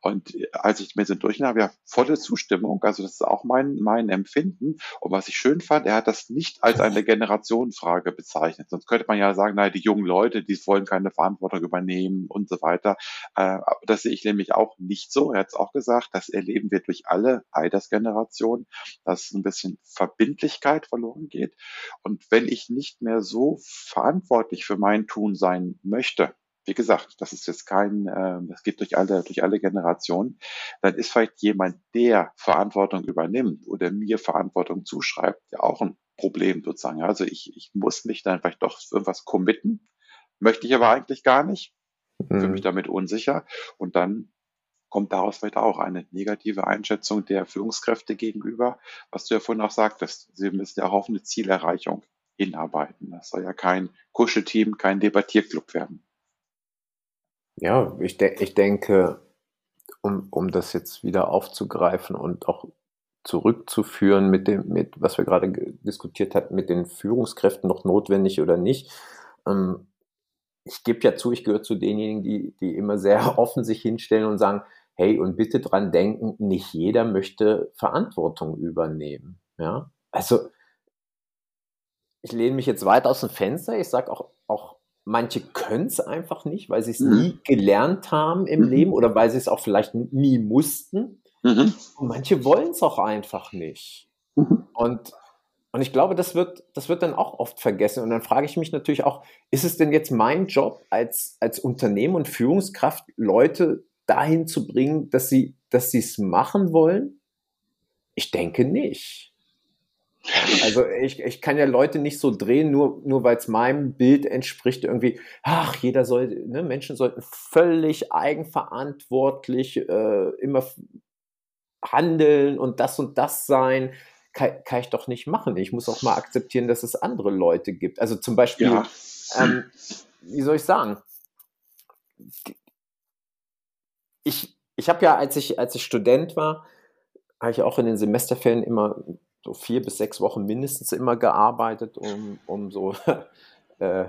Und äh, als ich mir so durchnahm, ja, volle Zustimmung. Also das ist auch mein, mein Empfinden. Und was ich schön fand, er hat das nicht als eine Generationenfrage bezeichnet. Sonst könnte man ja sagen, naja, die jungen Leute, die wollen keine Verantwortung übernehmen und so weiter. Äh, das sehe ich nämlich auch nicht so. Er hat es auch gesagt, das erleben wir durch alle Altersgenerationen, dass ein bisschen Verbindlichkeit verloren geht. Und wenn ich nicht mehr so verantwortlich für mein Tun sein möchte, wie gesagt, das ist jetzt kein, äh, das geht durch alle, durch alle Generationen, dann ist vielleicht jemand, der Verantwortung übernimmt oder mir Verantwortung zuschreibt, ja auch ein Problem sozusagen. Also ich, ich muss mich dann vielleicht doch irgendwas committen, möchte ich aber eigentlich gar nicht, mhm. fühle mich damit unsicher und dann kommt daraus vielleicht auch eine negative Einschätzung der Führungskräfte gegenüber, was du ja vorhin auch sagtest. Sie müssen ja auch auf eine Zielerreichung hinarbeiten. Das soll ja kein Kuschelteam, kein Debattierclub werden. Ja, ich, de ich denke, um, um das jetzt wieder aufzugreifen und auch zurückzuführen mit dem, mit, was wir gerade diskutiert hatten, mit den Führungskräften noch notwendig oder nicht. Ähm, ich gebe ja zu, ich gehöre zu denjenigen, die, die immer sehr offen sich hinstellen und sagen, hey, und bitte dran denken, nicht jeder möchte Verantwortung übernehmen. Ja, also ich lehne mich jetzt weit aus dem Fenster. Ich sage auch, auch Manche können es einfach nicht, weil sie es mhm. nie gelernt haben im mhm. Leben oder weil sie es auch vielleicht nie mussten. Mhm. Und manche wollen es auch einfach nicht. Mhm. Und, und ich glaube, das wird, das wird dann auch oft vergessen. Und dann frage ich mich natürlich auch, ist es denn jetzt mein Job als, als Unternehmen und Führungskraft, Leute dahin zu bringen, dass sie dass sie es machen wollen? Ich denke nicht. Also ich, ich kann ja Leute nicht so drehen, nur, nur weil es meinem Bild entspricht, irgendwie, ach, jeder soll, ne, Menschen sollten völlig eigenverantwortlich äh, immer handeln und das und das sein. Kann, kann, ich doch nicht machen. Ich muss auch mal akzeptieren, dass es andere Leute gibt. Also zum Beispiel, ja. ähm, wie soll ich sagen? Ich, ich habe ja, als ich, als ich Student war, habe ich auch in den Semesterferien immer so vier bis sechs Wochen mindestens immer gearbeitet, um, um so äh,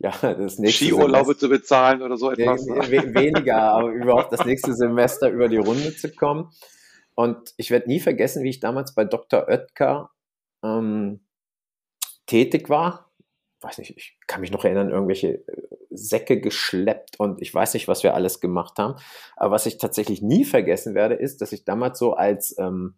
ja, das nächste Skiurlaube zu bezahlen oder so etwas. We weniger, aber überhaupt das nächste Semester über die Runde zu kommen. Und ich werde nie vergessen, wie ich damals bei Dr. Oetker ähm, tätig war. Ich weiß nicht, ich kann mich noch erinnern, irgendwelche äh, Säcke geschleppt und ich weiß nicht, was wir alles gemacht haben. Aber was ich tatsächlich nie vergessen werde, ist, dass ich damals so als ähm,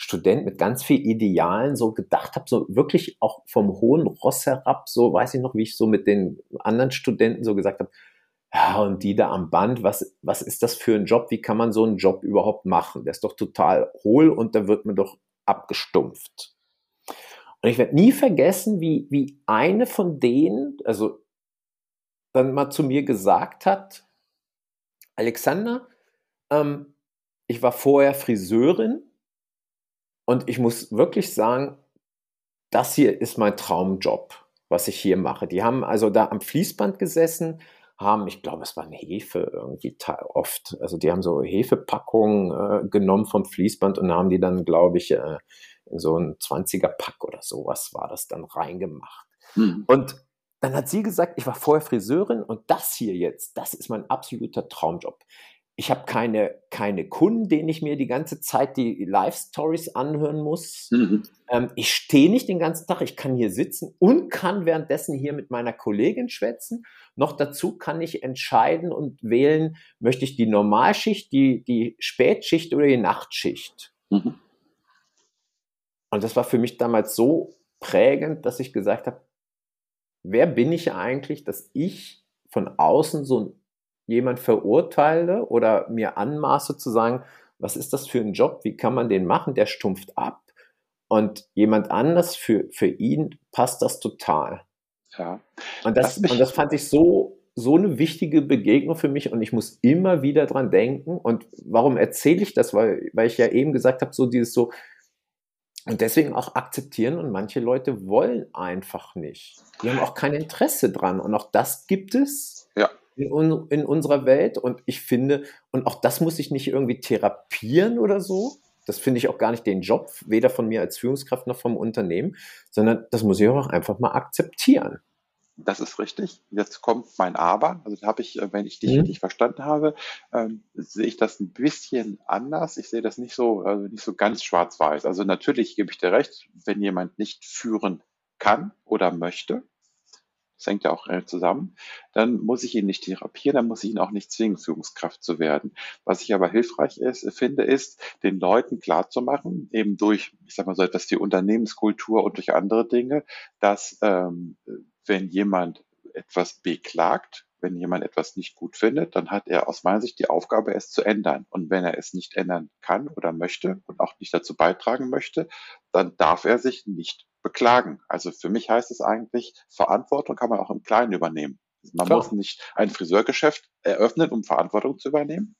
Student mit ganz viel Idealen so gedacht habe, so wirklich auch vom hohen Ross herab, so weiß ich noch, wie ich so mit den anderen Studenten so gesagt habe, ja, und die da am Band, was, was ist das für ein Job? Wie kann man so einen Job überhaupt machen? Der ist doch total hohl und da wird man doch abgestumpft. Und ich werde nie vergessen, wie, wie eine von denen, also dann mal zu mir gesagt hat, Alexander, ähm, ich war vorher Friseurin und ich muss wirklich sagen, das hier ist mein Traumjob, was ich hier mache. Die haben also da am Fließband gesessen, haben, ich glaube, es war eine Hefe irgendwie oft. Also die haben so Hefepackungen äh, genommen vom Fließband und haben die dann, glaube ich, äh, in so ein 20er Pack oder sowas war das dann reingemacht. Mhm. Und dann hat sie gesagt, ich war vorher Friseurin und das hier jetzt, das ist mein absoluter Traumjob. Ich habe keine, keine Kunden, denen ich mir die ganze Zeit die Live-Stories anhören muss. Mhm. Ähm, ich stehe nicht den ganzen Tag, ich kann hier sitzen und kann währenddessen hier mit meiner Kollegin schwätzen. Noch dazu kann ich entscheiden und wählen, möchte ich die Normalschicht, die, die Spätschicht oder die Nachtschicht. Mhm. Und das war für mich damals so prägend, dass ich gesagt habe, wer bin ich eigentlich, dass ich von außen so ein jemand verurteile oder mir anmaße zu sagen, was ist das für ein Job, wie kann man den machen, der stumpft ab. Und jemand anders, für, für ihn passt das total. Ja. Und das, und das fand ich so, so eine wichtige Begegnung für mich und ich muss immer wieder dran denken. Und warum erzähle ich das? Weil, weil ich ja eben gesagt habe, so dieses so, und deswegen auch akzeptieren und manche Leute wollen einfach nicht. Die haben auch kein Interesse dran. Und auch das gibt es. Ja in, in unserer Welt. Und ich finde, und auch das muss ich nicht irgendwie therapieren oder so. Das finde ich auch gar nicht den Job, weder von mir als Führungskraft noch vom Unternehmen, sondern das muss ich auch einfach mal akzeptieren. Das ist richtig. Jetzt kommt mein Aber. Also da habe ich, äh, wenn ich dich mhm. richtig verstanden habe, ähm, sehe ich das ein bisschen anders. Ich sehe das nicht so, also nicht so ganz schwarz-weiß. Also natürlich gebe ich dir recht, wenn jemand nicht führen kann oder möchte, das hängt ja auch zusammen, dann muss ich ihn nicht therapieren, dann muss ich ihn auch nicht zwingen, Führungskraft zu werden. Was ich aber hilfreich ist, finde, ist, den Leuten klarzumachen, eben durch, ich sag mal so etwas wie Unternehmenskultur und durch andere Dinge, dass ähm, wenn jemand etwas beklagt, wenn jemand etwas nicht gut findet, dann hat er aus meiner Sicht die Aufgabe, es zu ändern. Und wenn er es nicht ändern kann oder möchte und auch nicht dazu beitragen möchte, dann darf er sich nicht beklagen. Also für mich heißt es eigentlich, Verantwortung kann man auch im Kleinen übernehmen. Man Klar. muss nicht ein Friseurgeschäft eröffnen, um Verantwortung zu übernehmen.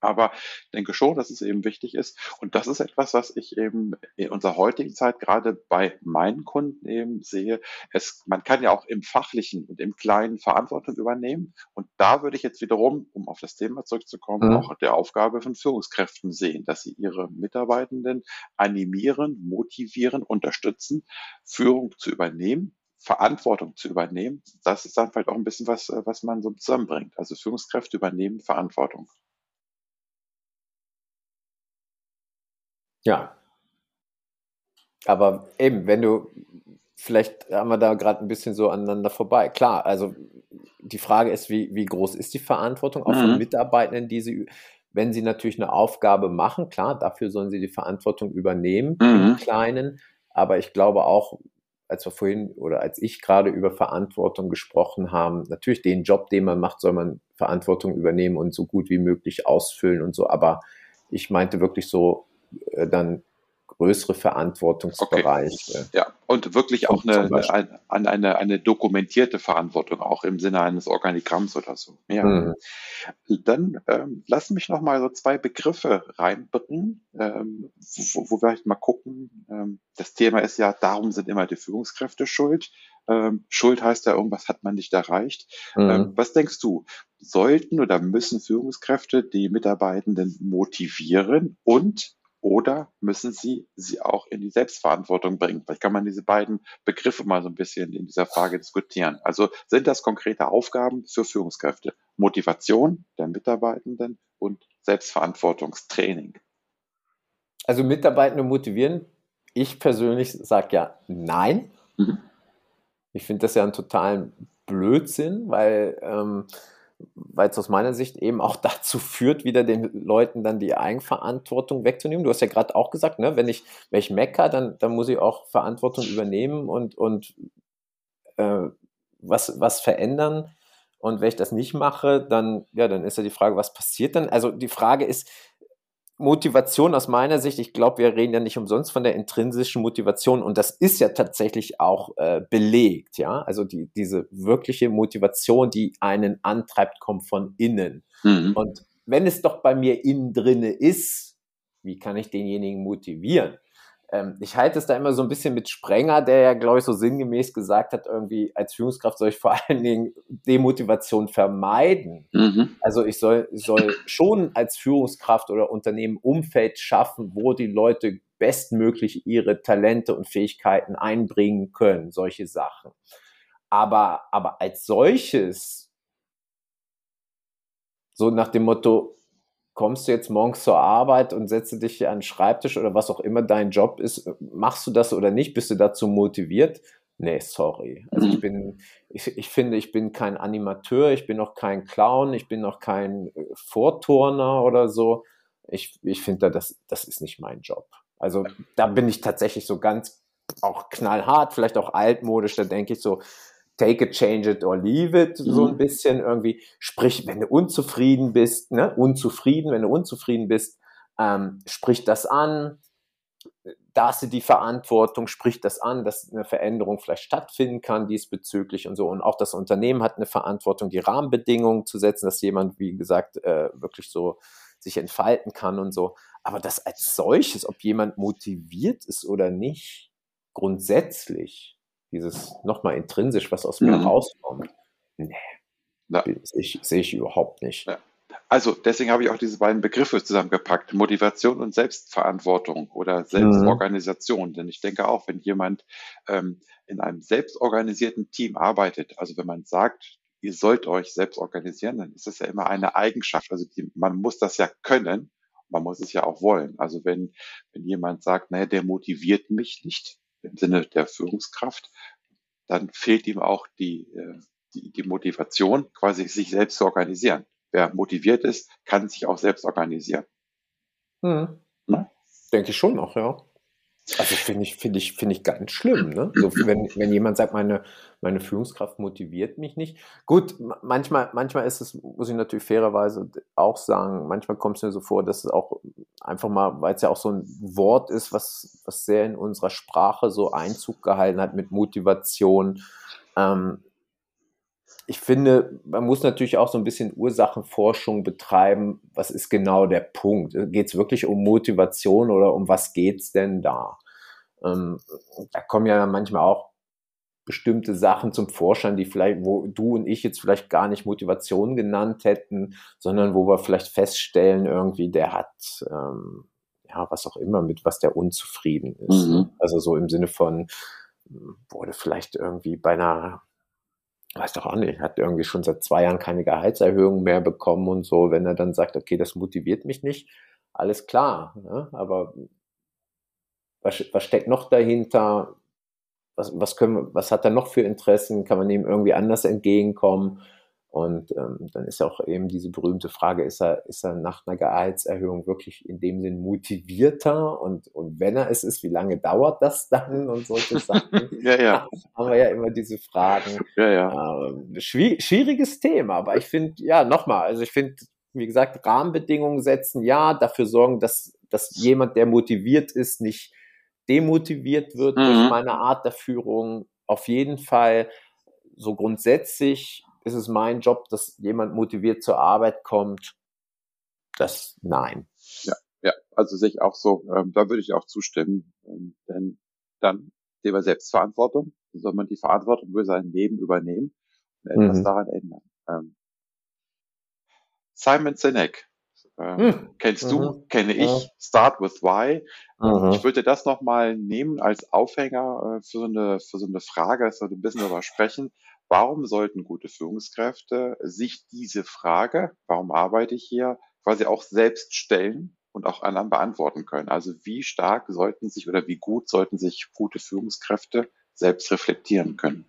Aber ich denke schon, dass es eben wichtig ist. Und das ist etwas, was ich eben in unserer heutigen Zeit gerade bei meinen Kunden eben sehe. Es, man kann ja auch im Fachlichen und im Kleinen Verantwortung übernehmen. Und da würde ich jetzt wiederum, um auf das Thema zurückzukommen, mhm. auch der Aufgabe von Führungskräften sehen, dass sie ihre Mitarbeitenden animieren, motivieren, unterstützen, Führung zu übernehmen, Verantwortung zu übernehmen. Das ist dann vielleicht auch ein bisschen was, was man so zusammenbringt. Also Führungskräfte übernehmen Verantwortung. Ja. Aber eben, wenn du, vielleicht haben wir da gerade ein bisschen so aneinander vorbei. Klar, also die Frage ist, wie, wie groß ist die Verantwortung auch mhm. von Mitarbeitenden, die sie, wenn sie natürlich eine Aufgabe machen, klar, dafür sollen sie die Verantwortung übernehmen, mhm. im Kleinen. Aber ich glaube auch, als wir vorhin oder als ich gerade über Verantwortung gesprochen haben, natürlich den Job, den man macht, soll man Verantwortung übernehmen und so gut wie möglich ausfüllen und so. Aber ich meinte wirklich so dann größere Verantwortungsbereiche. Okay. Ja, und wirklich auch eine, eine, eine, eine, dokumentierte Verantwortung, auch im Sinne eines Organigramms oder so. Ja. Mhm. Dann ähm, lass mich noch mal so zwei Begriffe reinbringen, ähm, wo, wo wir vielleicht mal gucken. Ähm, das Thema ist ja, darum sind immer die Führungskräfte schuld. Ähm, schuld heißt ja, irgendwas hat man nicht erreicht. Mhm. Ähm, was denkst du? Sollten oder müssen Führungskräfte die Mitarbeitenden motivieren und oder müssen sie sie auch in die Selbstverantwortung bringen? Vielleicht kann man diese beiden Begriffe mal so ein bisschen in dieser Frage diskutieren. Also sind das konkrete Aufgaben für Führungskräfte? Motivation der Mitarbeitenden und Selbstverantwortungstraining. Also Mitarbeitende motivieren. Ich persönlich sage ja nein. Mhm. Ich finde das ja einen totalen Blödsinn, weil ähm, weil es aus meiner Sicht eben auch dazu führt, wieder den Leuten dann die Eigenverantwortung wegzunehmen. Du hast ja gerade auch gesagt, ne, wenn ich, wenn ich mecker, dann, dann muss ich auch Verantwortung übernehmen und, und äh, was, was verändern. Und wenn ich das nicht mache, dann, ja, dann ist ja die Frage, was passiert dann? Also die Frage ist, Motivation aus meiner Sicht, ich glaube, wir reden ja nicht umsonst von der intrinsischen Motivation und das ist ja tatsächlich auch äh, belegt, ja. Also die, diese wirkliche Motivation, die einen antreibt, kommt von innen. Mhm. Und wenn es doch bei mir innen drinne ist, wie kann ich denjenigen motivieren? Ähm, ich halte es da immer so ein bisschen mit Sprenger, der ja, glaube ich, so sinngemäß gesagt hat, irgendwie als Führungskraft soll ich vor allen Dingen Demotivation vermeiden. Mhm. Also ich soll, soll schon als Führungskraft oder Unternehmen Umfeld schaffen, wo die Leute bestmöglich ihre Talente und Fähigkeiten einbringen können, solche Sachen. Aber, aber als solches, so nach dem Motto, kommst du jetzt morgens zur Arbeit und setze dich an den Schreibtisch oder was auch immer dein Job ist, machst du das oder nicht? Bist du dazu motiviert? Nee, sorry. Also ich mhm. bin, ich, ich finde, ich bin kein Animateur, ich bin noch kein Clown, ich bin noch kein äh, Vorturner oder so. Ich, ich finde, das, das ist nicht mein Job. Also da bin ich tatsächlich so ganz auch knallhart, vielleicht auch altmodisch, da denke ich so, take it, change it or leave it, mhm. so ein bisschen irgendwie. Sprich, wenn du unzufrieden bist, ne, unzufrieden, wenn du unzufrieden bist, ähm, sprich das an, da hast du die Verantwortung, sprich das an, dass eine Veränderung vielleicht stattfinden kann diesbezüglich und so. Und auch das Unternehmen hat eine Verantwortung, die Rahmenbedingungen zu setzen, dass jemand, wie gesagt, äh, wirklich so sich entfalten kann und so. Aber das als solches, ob jemand motiviert ist oder nicht, grundsätzlich, dieses nochmal intrinsisch, was aus mir mhm. rauskommt, nee, ja. sehe ich, seh ich überhaupt nicht. Ja. Also deswegen habe ich auch diese beiden Begriffe zusammengepackt, Motivation und Selbstverantwortung oder Selbstorganisation. Mhm. Denn ich denke auch, wenn jemand ähm, in einem selbstorganisierten Team arbeitet, also wenn man sagt, ihr sollt euch selbst organisieren, dann ist das ja immer eine Eigenschaft. Also die, man muss das ja können, man muss es ja auch wollen. Also wenn, wenn jemand sagt, naja, der motiviert mich nicht im Sinne der Führungskraft, dann fehlt ihm auch die, äh, die, die Motivation, quasi sich selbst zu organisieren wer motiviert ist, kann sich auch selbst organisieren. Hm. Ne? Denke ich schon noch, ja. Also finde ich, finde ich, finde ich ganz schlimm, ne? So, wenn, wenn jemand sagt, meine, meine Führungskraft motiviert mich nicht. Gut, manchmal, manchmal ist es, muss ich natürlich fairerweise auch sagen, manchmal kommt es mir so vor, dass es auch einfach mal, weil es ja auch so ein Wort ist, was, was sehr in unserer Sprache so Einzug gehalten hat mit Motivation, ähm, ich finde, man muss natürlich auch so ein bisschen Ursachenforschung betreiben. Was ist genau der Punkt? Geht es wirklich um Motivation oder um was geht es denn da? Ähm, da kommen ja manchmal auch bestimmte Sachen zum Vorschein, die vielleicht, wo du und ich jetzt vielleicht gar nicht Motivation genannt hätten, sondern wo wir vielleicht feststellen, irgendwie, der hat, ähm, ja, was auch immer, mit was der unzufrieden ist. Mhm. Also so im Sinne von, wurde vielleicht irgendwie bei einer weiß doch auch nicht, hat irgendwie schon seit zwei Jahren keine Gehaltserhöhung mehr bekommen und so, wenn er dann sagt, okay, das motiviert mich nicht, alles klar. Ne? Aber was, was steckt noch dahinter? Was, was, können was hat er noch für Interessen? Kann man ihm irgendwie anders entgegenkommen? Und ähm, dann ist ja auch eben diese berühmte Frage, ist er, ist er nach einer Gehaltserhöhung wirklich in dem Sinn motivierter? Und, und wenn er es ist, wie lange dauert das dann und solche Sachen? ja, ja. Haben wir ja immer diese Fragen. Ja, ja. Ähm, schwieriges Thema, aber ich finde, ja, nochmal, also ich finde, wie gesagt, Rahmenbedingungen setzen, ja, dafür sorgen, dass, dass jemand, der motiviert ist, nicht demotiviert wird mhm. durch meine Art der Führung. Auf jeden Fall so grundsätzlich ist es mein Job, dass jemand motiviert zur Arbeit kommt? Das nein. Ja, ja, also sehe ich auch so, ähm, da würde ich auch zustimmen. Ähm, denn dann Thema Selbstverantwortung, soll man die Verantwortung für sein Leben übernehmen und etwas mhm. daran ändern. Ähm, Simon Sinek, mhm. kennst du, mhm. kenne ich, mhm. Start with Why. Mhm. Ich würde das nochmal nehmen als Aufhänger äh, für, so eine, für so eine Frage, dass wir ein bisschen darüber sprechen. Warum sollten gute Führungskräfte sich diese Frage, warum arbeite ich hier, quasi auch selbst stellen und auch anderen beantworten können? Also wie stark sollten sich oder wie gut sollten sich gute Führungskräfte selbst reflektieren können?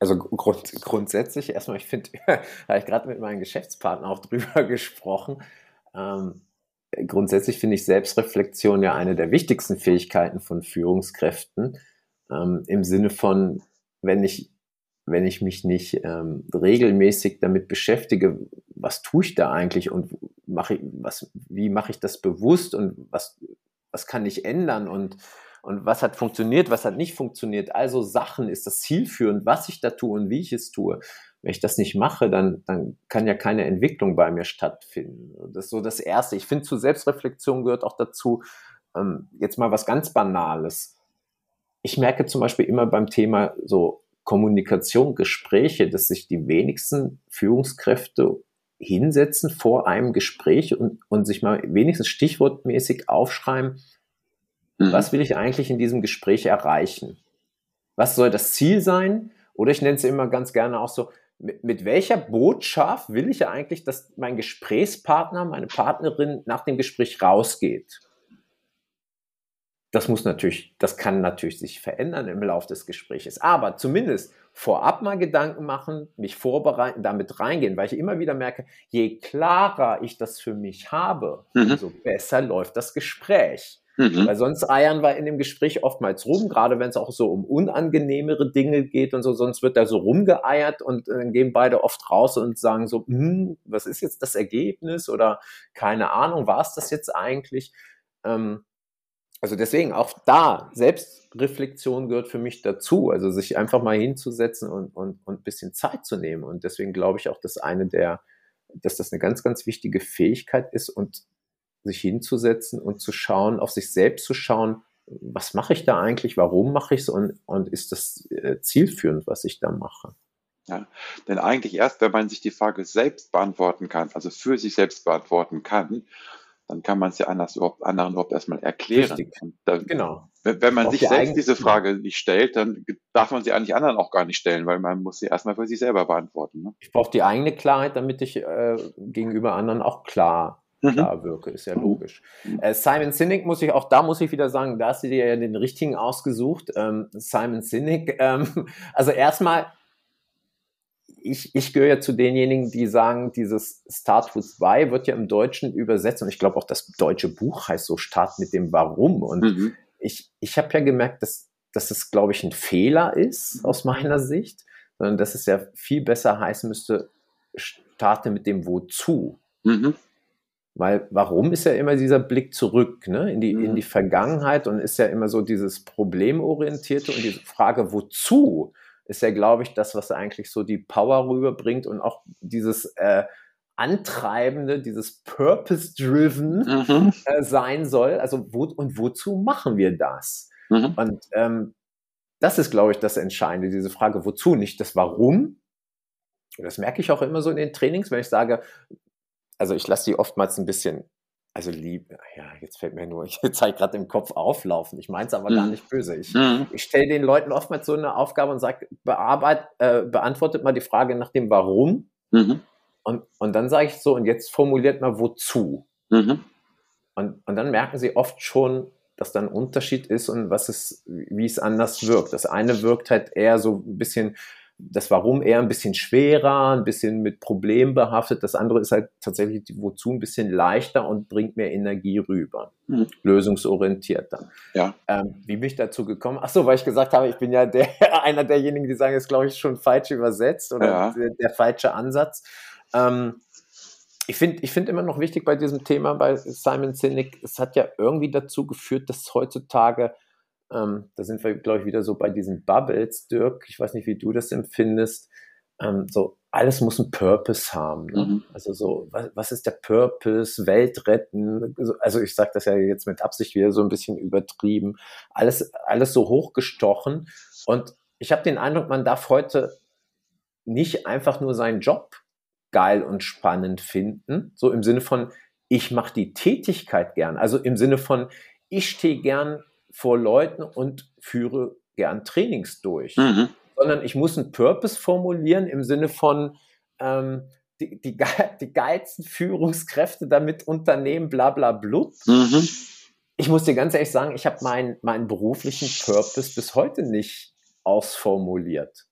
Also grund, grundsätzlich erstmal, ich finde, habe ich gerade mit meinem Geschäftspartner auch drüber gesprochen. Ähm, grundsätzlich finde ich Selbstreflexion ja eine der wichtigsten Fähigkeiten von Führungskräften ähm, im Sinne von, wenn ich, wenn ich mich nicht ähm, regelmäßig damit beschäftige, was tue ich da eigentlich und mache ich, was, wie mache ich das bewusst und was, was kann ich ändern und, und was hat funktioniert, was hat nicht funktioniert. Also Sachen ist das zielführend, was ich da tue und wie ich es tue. Wenn ich das nicht mache, dann, dann kann ja keine Entwicklung bei mir stattfinden. Das ist so das Erste. Ich finde, zu Selbstreflexion gehört auch dazu, ähm, jetzt mal was ganz Banales ich merke zum Beispiel immer beim Thema so Kommunikation, Gespräche, dass sich die wenigsten Führungskräfte hinsetzen vor einem Gespräch und, und sich mal wenigstens stichwortmäßig aufschreiben, mhm. was will ich eigentlich in diesem Gespräch erreichen? Was soll das Ziel sein? Oder ich nenne es immer ganz gerne auch so, mit, mit welcher Botschaft will ich ja eigentlich, dass mein Gesprächspartner, meine Partnerin nach dem Gespräch rausgeht? Das muss natürlich, das kann natürlich sich verändern im Laufe des Gesprächs. Aber zumindest vorab mal Gedanken machen, mich vorbereiten, damit reingehen, weil ich immer wieder merke, je klarer ich das für mich habe, mhm. umso besser läuft das Gespräch. Mhm. Weil sonst eiern wir in dem Gespräch oftmals rum, gerade wenn es auch so um unangenehmere Dinge geht und so, sonst wird da so rumgeeiert und dann gehen beide oft raus und sagen so, hm, was ist jetzt das Ergebnis oder keine Ahnung, war es das jetzt eigentlich? Ähm, also deswegen auch da, Selbstreflexion gehört für mich dazu, also sich einfach mal hinzusetzen und, und, und ein bisschen Zeit zu nehmen. Und deswegen glaube ich auch, dass eine der, dass das eine ganz, ganz wichtige Fähigkeit ist und sich hinzusetzen und zu schauen, auf sich selbst zu schauen, was mache ich da eigentlich, warum mache ich es und, und ist das äh, zielführend, was ich da mache. Ja, denn eigentlich erst, wenn man sich die Frage selbst beantworten kann, also für sich selbst beantworten kann, dann kann man es ja anders überhaupt, anderen überhaupt erstmal erklären. Dann, genau. Wenn, wenn man Auch sich selbst diese Frage nicht stellt, dann darf man sie eigentlich anderen auch gar nicht stellen, weil man muss sie erstmal für sich selber beantworten. Ne? Ich brauche die eigene Klarheit, damit ich äh, gegenüber anderen auch klar mhm. klar wirke, ist ja logisch. Äh, Simon Sinek muss ich, auch da muss ich wieder sagen, da hast du dir ja den richtigen ausgesucht. Ähm, Simon Sinek, ähm, also erstmal, ich, ich gehöre ja zu denjenigen, die sagen, dieses Start with Why wird ja im Deutschen übersetzt und ich glaube auch das deutsche Buch heißt so Start mit dem Warum. Und mhm. ich, ich habe ja gemerkt, dass, dass es, glaube ich, ein Fehler ist aus meiner Sicht, sondern dass es ja viel besser heißen müsste, starte mit dem Wozu. Mhm. Weil warum ist ja immer dieser Blick zurück ne? in, die, mhm. in die Vergangenheit und ist ja immer so dieses Problemorientierte und diese Frage, wozu? Ist ja, glaube ich, das, was eigentlich so die Power rüberbringt und auch dieses äh, Antreibende, dieses Purpose-Driven mhm. äh, sein soll. Also wo und wozu machen wir das? Mhm. Und ähm, das ist, glaube ich, das Entscheidende, diese Frage, wozu, nicht das Warum. Das merke ich auch immer so in den Trainings, wenn ich sage, also ich lasse die oftmals ein bisschen also lieb, ja, jetzt fällt mir nur, ich zeige gerade im Kopf auflaufen. Ich meine es aber mhm. gar nicht böse. Ich, mhm. ich stelle den Leuten oftmals so eine Aufgabe und sage, bearbeit, äh, beantwortet mal die Frage nach dem Warum. Mhm. Und, und dann sage ich so, und jetzt formuliert mal wozu. Mhm. Und, und dann merken sie oft schon, dass da ein Unterschied ist und was es, wie es anders wirkt. Das eine wirkt halt eher so ein bisschen das Warum eher ein bisschen schwerer, ein bisschen mit Problemen behaftet. Das andere ist halt tatsächlich Wozu ein bisschen leichter und bringt mehr Energie rüber. Mhm. Lösungsorientierter. Ja. Ähm, wie bin ich dazu gekommen? Ach so, weil ich gesagt habe, ich bin ja der, einer derjenigen, die sagen, ist glaube ich schon falsch übersetzt oder ja. der, der, falsche Ansatz. Ähm, ich finde ich finde immer noch wichtig bei diesem Thema bei Simon Sinek, es hat ja irgendwie dazu geführt, dass heutzutage ähm, da sind wir, glaube ich, wieder so bei diesen Bubbles, Dirk. Ich weiß nicht, wie du das empfindest. Ähm, so, alles muss einen Purpose haben. Ne? Mhm. Also so, was, was, ist der Purpose? Welt retten? Also ich sage das ja jetzt mit Absicht wieder so ein bisschen übertrieben. Alles, alles so hochgestochen. Und ich habe den Eindruck, man darf heute nicht einfach nur seinen Job geil und spannend finden. So im Sinne von, ich mache die Tätigkeit gern. Also im Sinne von, ich stehe gern vor Leuten und führe gern Trainings durch, mhm. sondern ich muss einen Purpose formulieren im Sinne von ähm, die, die, die geilsten Führungskräfte damit Unternehmen, bla bla blub. Mhm. Ich muss dir ganz ehrlich sagen, ich habe meinen, meinen beruflichen Purpose bis heute nicht ausformuliert.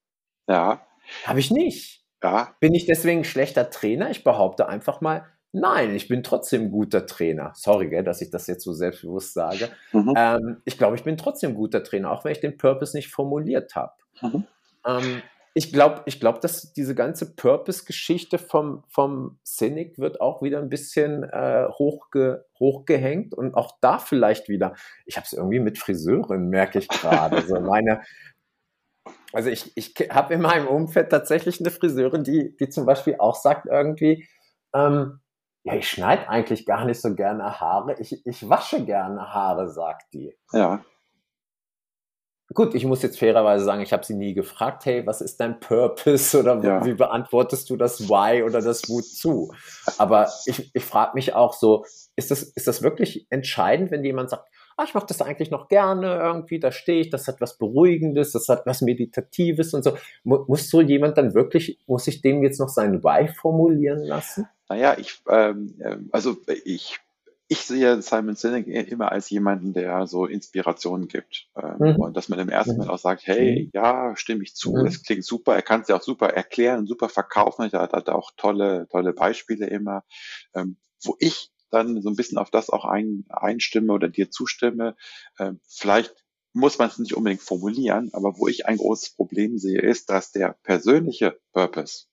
Ja. Habe ich nicht. Ja. Bin ich deswegen ein schlechter Trainer? Ich behaupte einfach mal, Nein, ich bin trotzdem guter Trainer. Sorry, gell, dass ich das jetzt so selbstbewusst sage. Mhm. Ähm, ich glaube, ich bin trotzdem guter Trainer, auch wenn ich den Purpose nicht formuliert habe. Mhm. Ähm, ich glaube, ich glaub, dass diese ganze Purpose-Geschichte vom, vom Cynic wird auch wieder ein bisschen äh, hochge, hochgehängt und auch da vielleicht wieder. Ich habe es irgendwie mit Friseurin, merke ich gerade. also meine, also ich, ich habe in meinem Umfeld tatsächlich eine Friseurin, die, die zum Beispiel auch sagt irgendwie, ähm, ja, ich schneide eigentlich gar nicht so gerne Haare. Ich, ich wasche gerne Haare, sagt die. Ja. Gut, ich muss jetzt fairerweise sagen, ich habe sie nie gefragt, hey, was ist dein Purpose oder ja. wie beantwortest du das Why oder das Wozu? Aber ich, ich frage mich auch so, ist das, ist das wirklich entscheidend, wenn jemand sagt, ah, ich mache das eigentlich noch gerne irgendwie, da stehe ich, das hat was Beruhigendes, das hat was Meditatives und so. Muss so jemand dann wirklich, muss ich dem jetzt noch sein Why formulieren lassen? Naja, ich, ähm, ähm also ich ich sehe Simon Sinek immer als jemanden, der so Inspirationen gibt. Ähm, mhm. Und dass man im ersten Moment auch sagt, hey, mhm. ja, stimme ich zu, mhm. das klingt super. Er kann es ja auch super erklären, super verkaufen. Er hat, hat auch tolle, tolle Beispiele immer. Ähm, wo ich dann so ein bisschen auf das auch ein, einstimme oder dir zustimme, ähm, vielleicht muss man es nicht unbedingt formulieren, aber wo ich ein großes Problem sehe, ist, dass der persönliche Purpose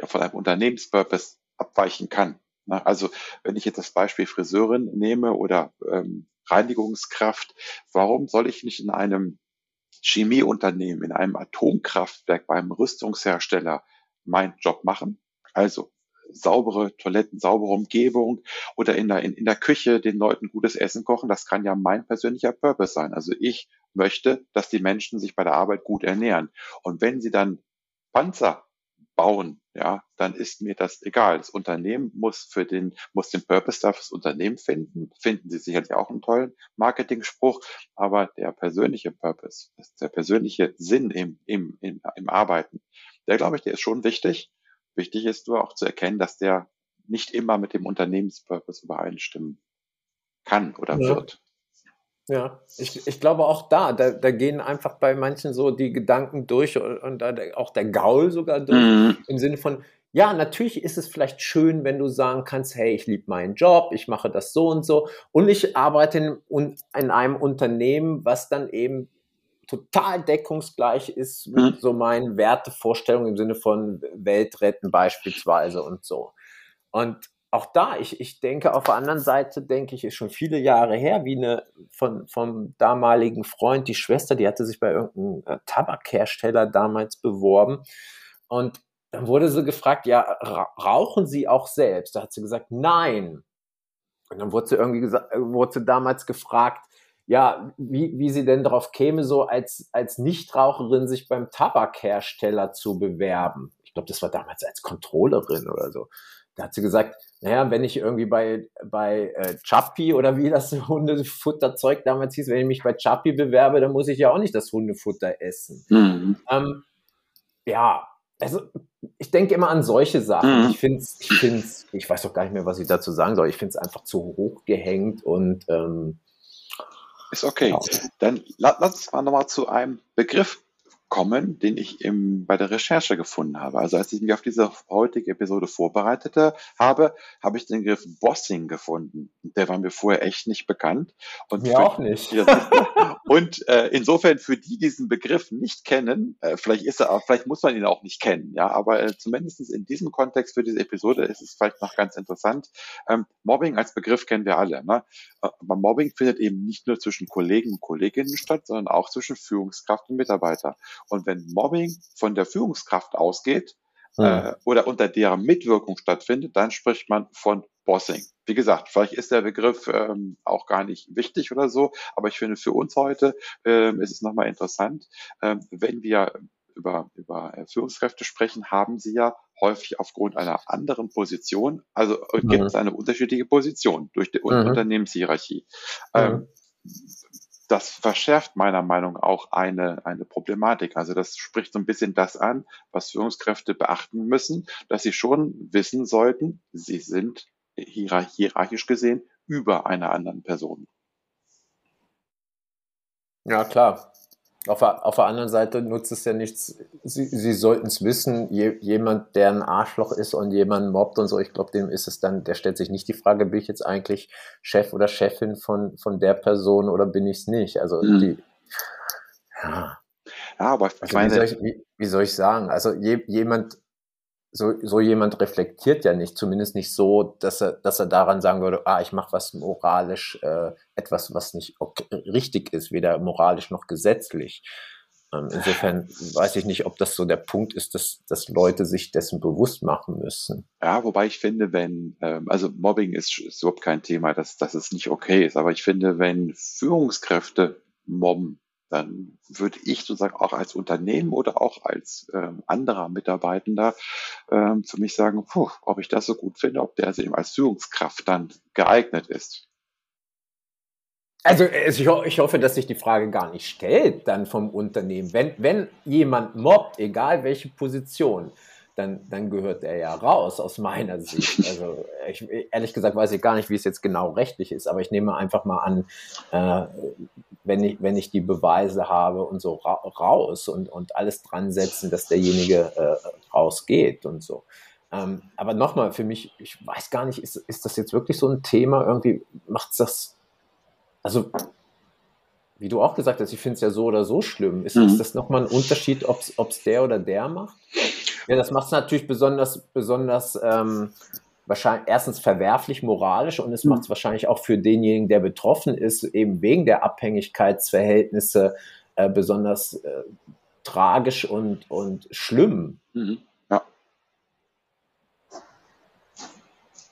ja von einem Unternehmenspurpose abweichen kann. Also wenn ich jetzt das Beispiel Friseurin nehme oder ähm, Reinigungskraft, warum soll ich nicht in einem Chemieunternehmen, in einem Atomkraftwerk, beim Rüstungshersteller meinen Job machen? Also saubere Toiletten, saubere Umgebung oder in der, in, in der Küche den Leuten gutes Essen kochen, das kann ja mein persönlicher Purpose sein. Also ich möchte, dass die Menschen sich bei der Arbeit gut ernähren. Und wenn sie dann Panzer bauen, ja, dann ist mir das egal. Das Unternehmen muss für den, muss den Purpose da fürs Unternehmen finden. Finden Sie sicherlich auch einen tollen Marketing-Spruch, aber der persönliche Purpose, der persönliche Sinn im, im, im, im Arbeiten, der glaube ich, der ist schon wichtig. Wichtig ist nur auch zu erkennen, dass der nicht immer mit dem Unternehmenspurpose übereinstimmen kann oder ja. wird. Ja, ich, ich glaube auch da, da, da gehen einfach bei manchen so die Gedanken durch und, und auch der Gaul sogar durch, mhm. im Sinne von, ja, natürlich ist es vielleicht schön, wenn du sagen kannst, hey, ich liebe meinen Job, ich mache das so und so und ich arbeite in, in einem Unternehmen, was dann eben total deckungsgleich ist mit mhm. so meinen Wertevorstellungen im Sinne von Weltretten beispielsweise und so. Und auch da, ich, ich denke, auf der anderen Seite, denke ich, ist schon viele Jahre her, wie eine von, vom damaligen Freund, die Schwester, die hatte sich bei irgendeinem äh, Tabakhersteller damals beworben. Und dann wurde sie gefragt, ja, rauchen Sie auch selbst? Da hat sie gesagt, nein. Und dann wurde sie irgendwie gesagt, wurde sie damals gefragt, ja, wie, wie sie denn darauf käme, so als, als Nichtraucherin sich beim Tabakhersteller zu bewerben. Ich glaube, das war damals als Controllerin oder so. Da hat sie gesagt, naja, wenn ich irgendwie bei, bei äh, Chappi oder wie das Hundefutterzeug damals hieß, wenn ich mich bei Chappi bewerbe, dann muss ich ja auch nicht das Hundefutter essen. Mhm. Ähm, ja, also ich denke immer an solche Sachen. Mhm. Ich finde es, ich find's, ich weiß doch gar nicht mehr, was ich dazu sagen soll. Ich finde es einfach zu hoch gehängt und ähm, ist okay. Ja. Dann lass uns mal nochmal zu einem Begriff kommen, den ich im, bei der Recherche gefunden habe. Also als ich mich auf diese heutige Episode vorbereitete habe, habe ich den Begriff Bossing gefunden. Der war mir vorher echt nicht bekannt. Und mir für, auch nicht. und äh, insofern für die, die diesen Begriff nicht kennen, äh, vielleicht ist er, vielleicht muss man ihn auch nicht kennen, ja, aber äh, zumindest in diesem Kontext für diese Episode ist es vielleicht noch ganz interessant. Ähm, Mobbing als Begriff kennen wir alle. Ne? Äh, aber Mobbing findet eben nicht nur zwischen Kollegen und Kolleginnen statt, sondern auch zwischen Führungskraft und Mitarbeiter. Und wenn Mobbing von der Führungskraft ausgeht äh, oder unter deren Mitwirkung stattfindet, dann spricht man von Bossing. Wie gesagt, vielleicht ist der Begriff ähm, auch gar nicht wichtig oder so, aber ich finde für uns heute ähm, ist es nochmal interessant, ähm, wenn wir über, über äh, Führungskräfte sprechen, haben sie ja häufig aufgrund einer anderen Position, also mhm. gibt es eine unterschiedliche Position durch die mhm. Unternehmenshierarchie. Mhm. Ähm, das verschärft meiner Meinung nach auch eine, eine Problematik. Also das spricht so ein bisschen das an, was Führungskräfte beachten müssen, dass sie schon wissen sollten, sie sind hierarchisch gesehen über einer anderen Person. Ja, klar. Auf der, auf der anderen Seite nutzt es ja nichts. Sie, Sie sollten es wissen, je, jemand, der ein Arschloch ist und jemanden mobbt und so, ich glaube, dem ist es dann, der stellt sich nicht die Frage, bin ich jetzt eigentlich Chef oder Chefin von, von der Person oder bin ich es nicht? Also mhm. die, ja. Ja, aber ich also meine, wie soll ich, wie, wie soll ich sagen? Also je, jemand, so, so jemand reflektiert ja nicht, zumindest nicht so, dass er, dass er daran sagen würde, ah, ich mache was moralisch, äh, etwas, was nicht okay, richtig ist, weder moralisch noch gesetzlich. Ähm, insofern weiß ich nicht, ob das so der Punkt ist, dass, dass Leute sich dessen bewusst machen müssen. Ja, wobei ich finde, wenn, ähm, also Mobbing ist, ist überhaupt kein Thema, dass, dass es nicht okay ist, aber ich finde, wenn Führungskräfte mobben, dann würde ich sozusagen auch als Unternehmen oder auch als ähm, anderer Mitarbeitender ähm, für mich sagen, puh, ob ich das so gut finde, ob der eben als Führungskraft dann geeignet ist. Also ich, ich, hoffe, dass sich die Frage gar nicht stellt dann vom Unternehmen. Wenn, wenn jemand mobbt, egal welche Position, dann, dann gehört er ja raus aus meiner Sicht. Also ich, ehrlich gesagt weiß ich gar nicht, wie es jetzt genau rechtlich ist, aber ich nehme einfach mal an, äh, wenn, ich, wenn ich die Beweise habe und so ra raus und, und alles dran setzen, dass derjenige äh, rausgeht und so. Ähm, aber nochmal, für mich, ich weiß gar nicht, ist, ist das jetzt wirklich so ein Thema? Irgendwie macht es das also wie du auch gesagt hast, ich finde es ja so oder so schlimm. Ist, mhm. ist das nochmal ein Unterschied, ob es der oder der macht? Ja, das macht es natürlich besonders, besonders ähm, wahrscheinlich erstens verwerflich moralisch und es mhm. macht es wahrscheinlich auch für denjenigen, der betroffen ist, eben wegen der Abhängigkeitsverhältnisse äh, besonders äh, tragisch und, und schlimm. Mhm.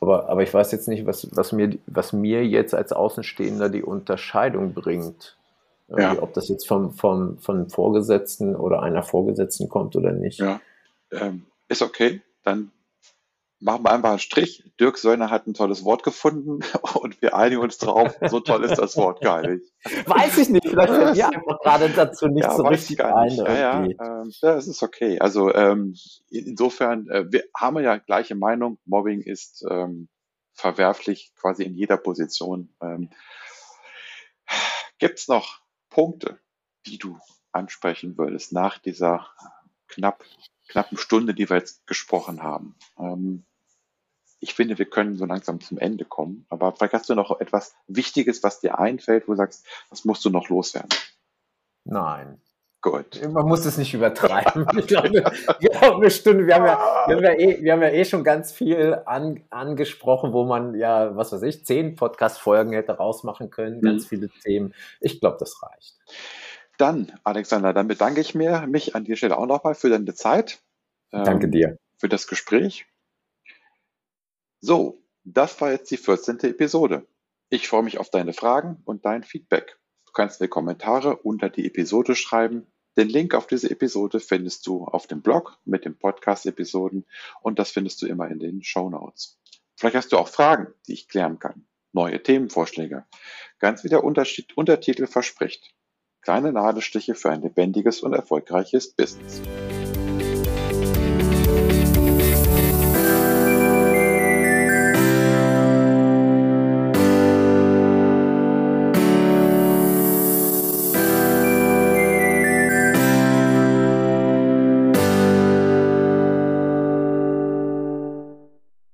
Aber, aber ich weiß jetzt nicht, was, was, mir, was mir jetzt als Außenstehender die Unterscheidung bringt. Ja. Ob das jetzt vom, vom, von Vorgesetzten oder einer Vorgesetzten kommt oder nicht. Ja, ähm, ist okay. Dann machen wir einfach einen Strich. Dirk Söllner hat ein tolles Wort gefunden und wir einigen uns drauf. So toll ist das Wort gar nicht. Weiß ich nicht. Vielleicht fällt mir einfach gerade dazu nicht ja, so richtig ein. Ja, ja, ähm, ja, es ist okay. Also ähm, insofern, äh, wir haben ja gleiche Meinung. Mobbing ist ähm, verwerflich quasi in jeder Position. Ähm, Gibt es noch Punkte, die du ansprechen würdest nach dieser knapp, knappen Stunde, die wir jetzt gesprochen haben? Ähm, ich finde, wir können so langsam zum Ende kommen. Aber vielleicht hast du noch etwas Wichtiges, was dir einfällt, wo du sagst, das musst du noch loswerden. Nein. Gut. Man muss es nicht übertreiben. ich glaube, wir haben eine Stunde, wir haben ja, wir haben ja, eh, wir haben ja eh schon ganz viel an, angesprochen, wo man ja, was weiß ich, zehn Podcast-Folgen hätte rausmachen können, ganz mhm. viele Themen. Ich glaube, das reicht. Dann, Alexander, dann bedanke ich mich an dieser Stelle auch nochmal für deine Zeit. Danke ähm, dir. Für das Gespräch. So, das war jetzt die 14. Episode. Ich freue mich auf deine Fragen und dein Feedback. Du kannst mir Kommentare unter die Episode schreiben. Den Link auf diese Episode findest du auf dem Blog mit den Podcast-Episoden und das findest du immer in den Show Notes. Vielleicht hast du auch Fragen, die ich klären kann. Neue Themenvorschläge. Ganz wie der Untertitel verspricht. Kleine Nadelstiche für ein lebendiges und erfolgreiches Business.